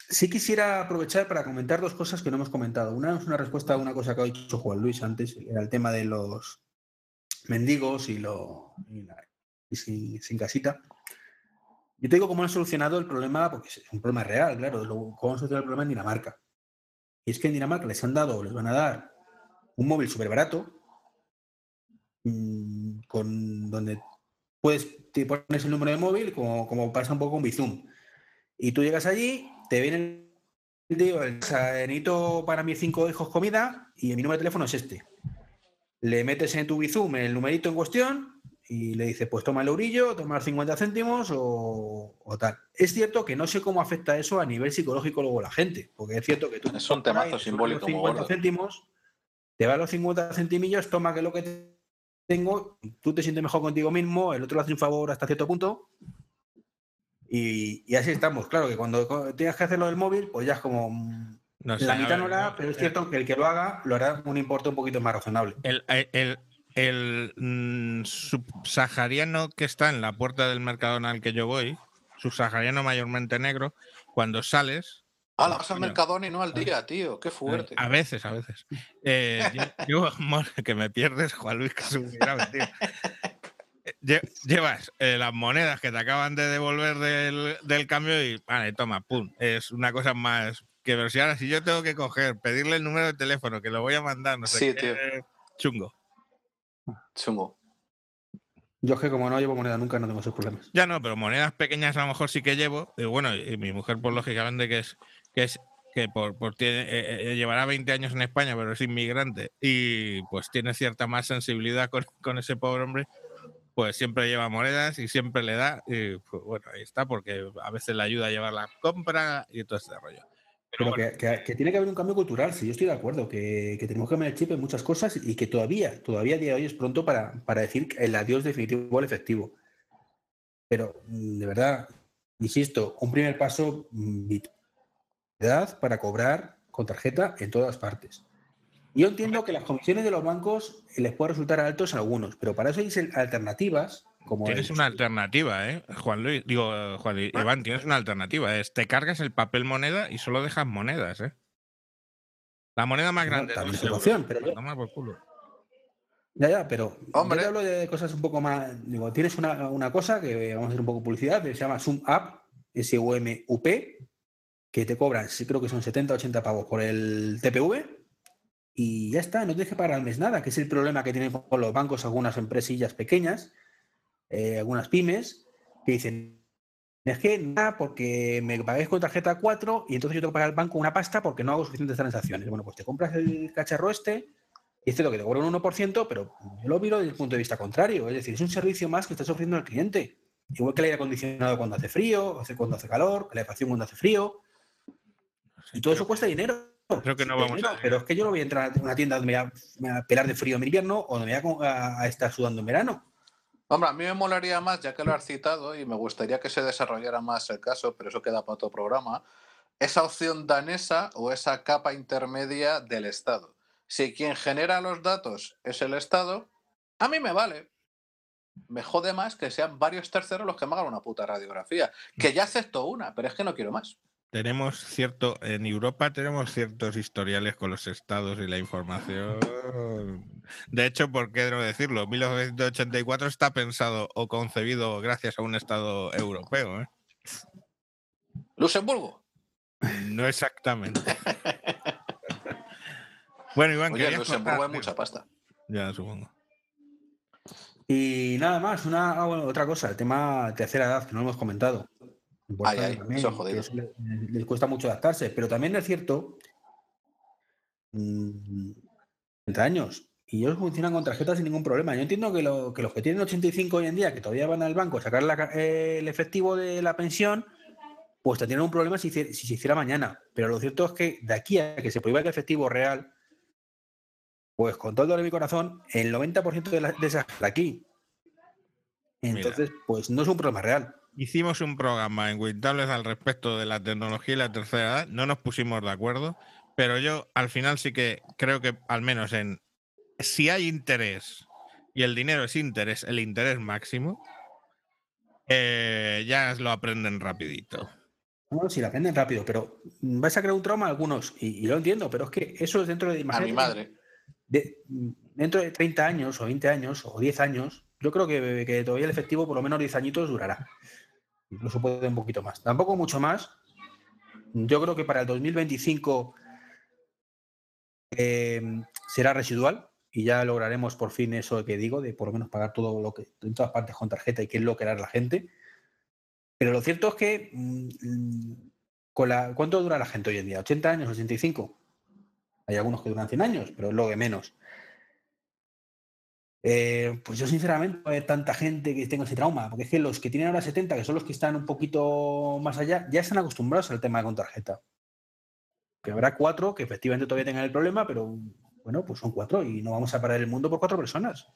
sí quisiera aprovechar para comentar dos cosas que no hemos comentado. Una es una respuesta a una cosa que ha dicho Juan Luis antes, que era el tema de los mendigos y, lo, y, la- y sin, sin casita. Yo te digo cómo han solucionado el problema, porque es un problema real, claro, cómo han solucionado el problema en Dinamarca. Y es que en Dinamarca les han dado, les van a dar un móvil súper barato, mm, con donde puedes, te pones el número de móvil, como, como pasa un poco con Bizum. Y tú llegas allí, te viene el tío, el, necesito para mis cinco hijos comida y mi número de teléfono es este. Le metes en tu Bizum el numerito en cuestión y le dices, pues toma el eurillo, toma los 50 céntimos o, o tal. Es cierto que no sé cómo afecta eso a nivel psicológico luego la gente, porque es cierto que tú... Es un temazo te simbólico los muy 50 gordo. céntimos, te va los 50 centimillos, toma que es lo que te- tengo, tú te sientes mejor contigo mismo, el otro le hace un favor hasta cierto punto. Y, y así estamos. Claro que cuando tengas que hacerlo del móvil, pues ya es como. mm, No la mitad no lo hará, pero es cierto que el que lo haga lo hará un importe un poquito más razonable. El, el, el- mm, subsahariano que está en la puerta del Mercadona al que yo voy, subsahariano mayormente negro, cuando sales, Ah, la vas al. Mercadona y no al día, tío. Qué fuerte. a veces, a veces, eh, llevo- mon- que me pierdes, Juan Luis, que es muy grave, tío. Eh, lle- Llevas eh, las monedas que te acaban de devolver del, del cambio y, vale, toma, pum. Es una cosa más que, pero si ahora, si yo tengo que coger, pedirle el número de teléfono, que lo voy a mandar, no sé Sí, qué, tío. chungo. Chungo. Yo es que como no llevo moneda nunca, no tengo esos problemas. Ya no, pero monedas pequeñas a lo mejor sí que llevo. Y bueno, y mi mujer, pues lógicamente, que es que es que por, por tiene, eh, eh, llevará 20 años en España, pero es inmigrante y pues tiene cierta más sensibilidad con, con ese pobre hombre, pues siempre lleva monedas y siempre le da. Y pues bueno, ahí está, porque a veces le ayuda a llevar la compra y todo este rollo. Pero Pero bueno, que, que- que tiene que haber un cambio cultural, sí, yo estoy de acuerdo, que, que tenemos que cambiar el chip en muchas cosas y que todavía, todavía a día de hoy es pronto para, para decir el adiós definitivo al efectivo. Pero, mm, de verdad, insisto, un primer paso, mm, edad para cobrar con tarjeta en todas partes. Yo entiendo que las comisiones de los bancos les puede resultar altos a algunos, pero para eso hay alternativas como tienes una alternativa, ¿eh? Juan Luis, digo, eh, Juan Luis, Iván, tienes una alternativa. Es te cargas el papel moneda y solo dejas monedas, ¿eh? La moneda más grande. dos es pero- Toma por culo. Ya, ya, pero Hombre. yo te hablo de cosas un poco más. Digo, tienes una, una cosa que vamos a hacer un poco de publicidad, que se llama Sum Up, S-U-M-U-P, que te cobran, sí, creo que son 70, 80 pavos por el TPV, y ya está, no tienes que pagar al mes nada, que es el problema que tienen con los bancos algunas empresillas pequeñas, eh, algunas pymes, que dicen. Es que nada, porque me pagáis con tarjeta 4 y entonces yo tengo que pagar al banco una pasta porque no hago suficientes transacciones. Bueno, pues te compras el cacharro este, y es cierto que te cobran un 1%, pero yo lo miro desde el punto de vista contrario. Es decir, es un servicio más que estás ofreciendo al cliente. Igual que el aire acondicionado cuando hace frío, cuando hace calor, calefacción cuando hace frío. Y todo eso cuesta dinero. creo que no vamos dinero, a- Pero es que yo no voy a entrar a una tienda donde me voy a, me voy a pelar de frío en invierno o donde me voy a, a- a estar sudando en verano. Hombre, a mí me molaría más, ya que lo has citado, y me gustaría que se desarrollara más el caso, pero eso queda para otro programa, esa opción danesa o esa capa intermedia del Estado. Si quien genera los datos es el Estado, a mí me vale. Me jode más que sean varios terceros los que me hagan una puta radiografía. Que ya acepto una, pero es que no quiero más. Tenemos cierto, en Europa tenemos ciertos historiales con los estados y la información. De hecho, ¿por qué debo decirlo? 1984 está pensado o concebido gracias a un estado europeo, ¿eh? Luxemburgo. No exactamente. Bueno, Iván, Oye, Luxemburgo hay mucha pasta. Ya, supongo. Y nada más, una ah, bueno, otra cosa, el tema tercera edad, que no hemos comentado. Ay, ay, También, eso jodido. les cuesta mucho adaptarse, pero también es cierto, mm, 30 años, y ellos funcionan con tarjetas sin ningún problema. Yo entiendo que, lo- que los que tienen 85 hoy en día, que todavía van al banco a sacar la eh, el efectivo de la pensión, pues tendrían un problema si se hiciera mañana. Pero lo cierto es que de aquí a que se prohíba el efectivo real, pues con todo el dolor de mi corazón, el 90% de, la- de esas de aquí. Entonces, pues no es un problema real. Hicimos un programa en Wintables al respecto de la tecnología y la tercera edad. No nos pusimos de acuerdo, pero yo al final sí que creo que al menos en si hay interés y el dinero es interés, el interés máximo, eh, ya lo aprenden rapidito. No, si la aprenden rápido, pero vais a crear un trauma a algunos, y, y lo entiendo, pero es que eso es dentro de. A mi madre. de- dentro de 30 años, o 20 años, o 10 años, yo creo que, que todavía el efectivo por lo menos 10 añitos durará. Incluso puede un poquito más. Tampoco mucho más. Yo creo que para el 2025 eh, será residual y ya lograremos por fin eso que digo, de por lo menos pagar todo lo que en todas partes con tarjeta y que es lo que hará la gente. Pero lo cierto es que mm, ¿cuánto dura la gente hoy en día? ¿80 años? ¿85? Hay algunos que duran 100 años, pero es lo que menos. Eh, pues yo sinceramente no hay tanta gente que tenga ese trauma, porque es que los que tienen ahora 70, que son los que están un poquito más allá, ya están acostumbrados al tema con tarjeta. Que habrá cuatro que efectivamente todavía tengan el problema, pero bueno, pues son cuatro y no vamos a parar el mundo por cuatro personas.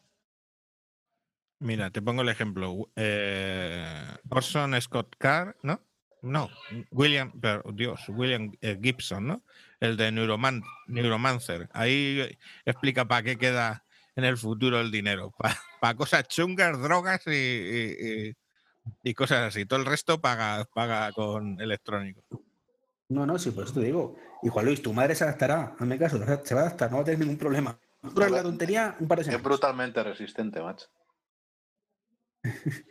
Mira, te pongo el ejemplo. Eh, Orson Scott Carr, ¿no? No, William, pero, Dios, William eh, Gibson, ¿no? El de Neuroman- Neuromancer. Ahí explica para qué queda en el futuro el dinero. Para cosas chungas, drogas y, y- y- y cosas así. Todo el resto paga, paga con electrónico. No, no, sí, por eso te digo. Y Juan Luis, tu madre se adaptará, hazme caso, se va a adaptar, no va a tener ningún problema. Dura la tontería un par de Es semanas. brutalmente resistente, macho.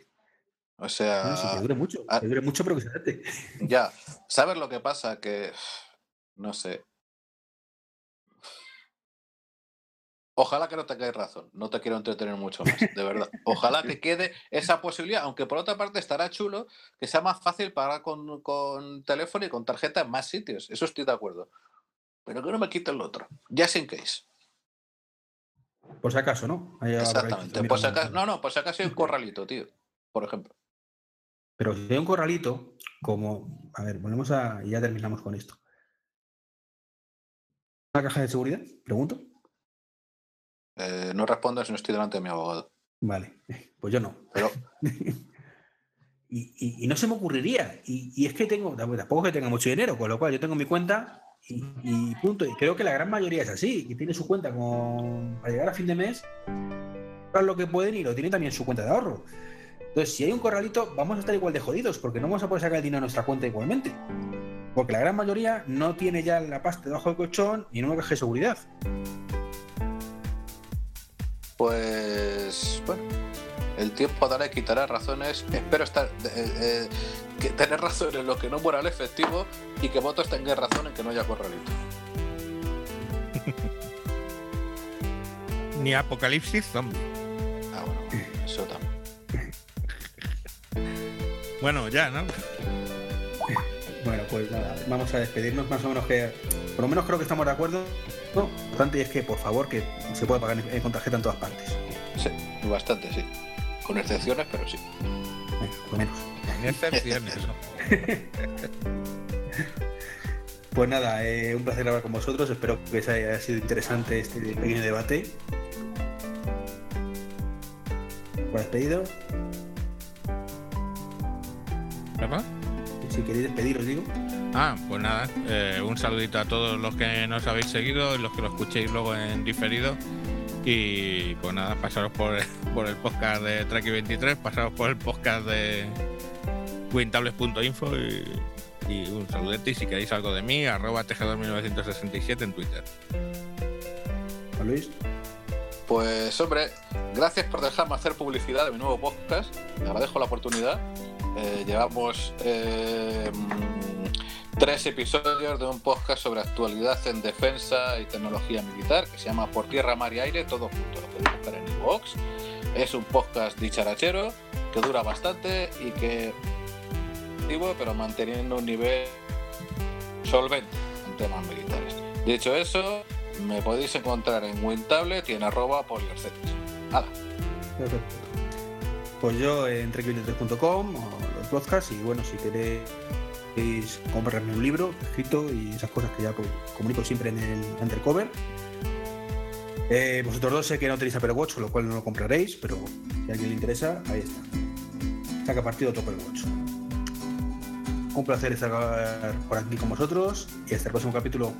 O No, sea, sí, que dure mucho, ah. que dure mucho, pero que se adapte. ya. ¿Sabes lo que pasa? Que. No sé. Ojalá que no tengáis razón. No te quiero entretener mucho más, de verdad. Ojalá que quede esa posibilidad, aunque por otra parte estará chulo que sea más fácil pagar con, con teléfono y con tarjeta en más sitios. Eso estoy de acuerdo. Pero que no me quiten lo otro. Just in case. Por si acaso, ¿no? Por Exactamente. Por si acaso, no, no, por si acaso hay un corralito, tío. Por ejemplo. Pero si hay un corralito, como. A ver, volvemos a. Y ya terminamos con esto. ¿Una caja de seguridad? Pregunto. Eh, no respondo si no estoy delante de mi abogado. Vale, pues yo no. Pero y, y- y no se me ocurriría. Y, y es que tengo, tampoco que tenga mucho dinero, con lo cual yo tengo mi cuenta y, punto. Y creo que la gran mayoría es así, que tiene su cuenta con, para llegar a fin de mes, comprar lo que pueden y lo tiene también en su cuenta de ahorro. Entonces, si hay un corralito, vamos a estar igual de jodidos, porque no vamos a poder sacar el dinero a nuestra cuenta igualmente. Porque la gran mayoría no tiene ya la pasta debajo del colchón y en una caja de seguridad. Pues bueno, el tiempo dará y quitará razones. Espero estar eh, eh, que tener razón en lo que no muera el efectivo y que votos tengan razón en que no haya corralito. Ni apocalipsis zombie. Ah, bueno, eso también. Bueno, ya, ¿no? Bueno, pues nada, vamos a despedirnos más o menos que, por lo menos creo que estamos de acuerdo. No, lo importante es que, por favor, que se pueda pagar en- con tarjeta en todas partes. Sí, bastante, sí. Con excepciones, pero sí. Venga, por lo menos. Ni excepciones. ¿no? Pues nada, eh, un placer hablar con vosotros. Espero que os haya sido interesante este pequeño debate. Por despedido. ¿Verdad? Si queréis despediros, digo. Ah, pues nada, eh, un saludito a todos los que nos habéis seguido, los que lo escuchéis luego en diferido. Y pues nada, pasaros por, por el podcast de Traki 23, pasaros por el podcast de wintables.info y, y un saludete. Y si queréis algo de mí, arroba tejedor1967 en Twitter. Luis. Pues hombre, gracias por dejarme hacer publicidad de mi nuevo podcast. Te agradezco la oportunidad. Eh, llevamos eh, tres episodios de un podcast sobre actualidad en defensa y tecnología militar que se llama Por Tierra, Mar y Aire, todo junto. Lo podéis buscar en iVoox. Es un podcast dicharachero que dura bastante y que pero manteniendo un nivel solvente en temas militares. Dicho eso, me podéis encontrar en WinTablet y en arroba poliorcetes. Nada. Perfecto. Pues yo en trequillotes.com o los podcasts y bueno, si queréis comprarme un libro escrito y esas cosas que ya pues, comunico siempre en el undercover. Eh, vosotros dos sé que no tenéis Apple Watch, lo cual no lo compraréis, pero si a alguien le interesa, ahí está. Saca partido tu Apple Watch. Un placer estar por aquí con vosotros y hasta el próximo capítulo.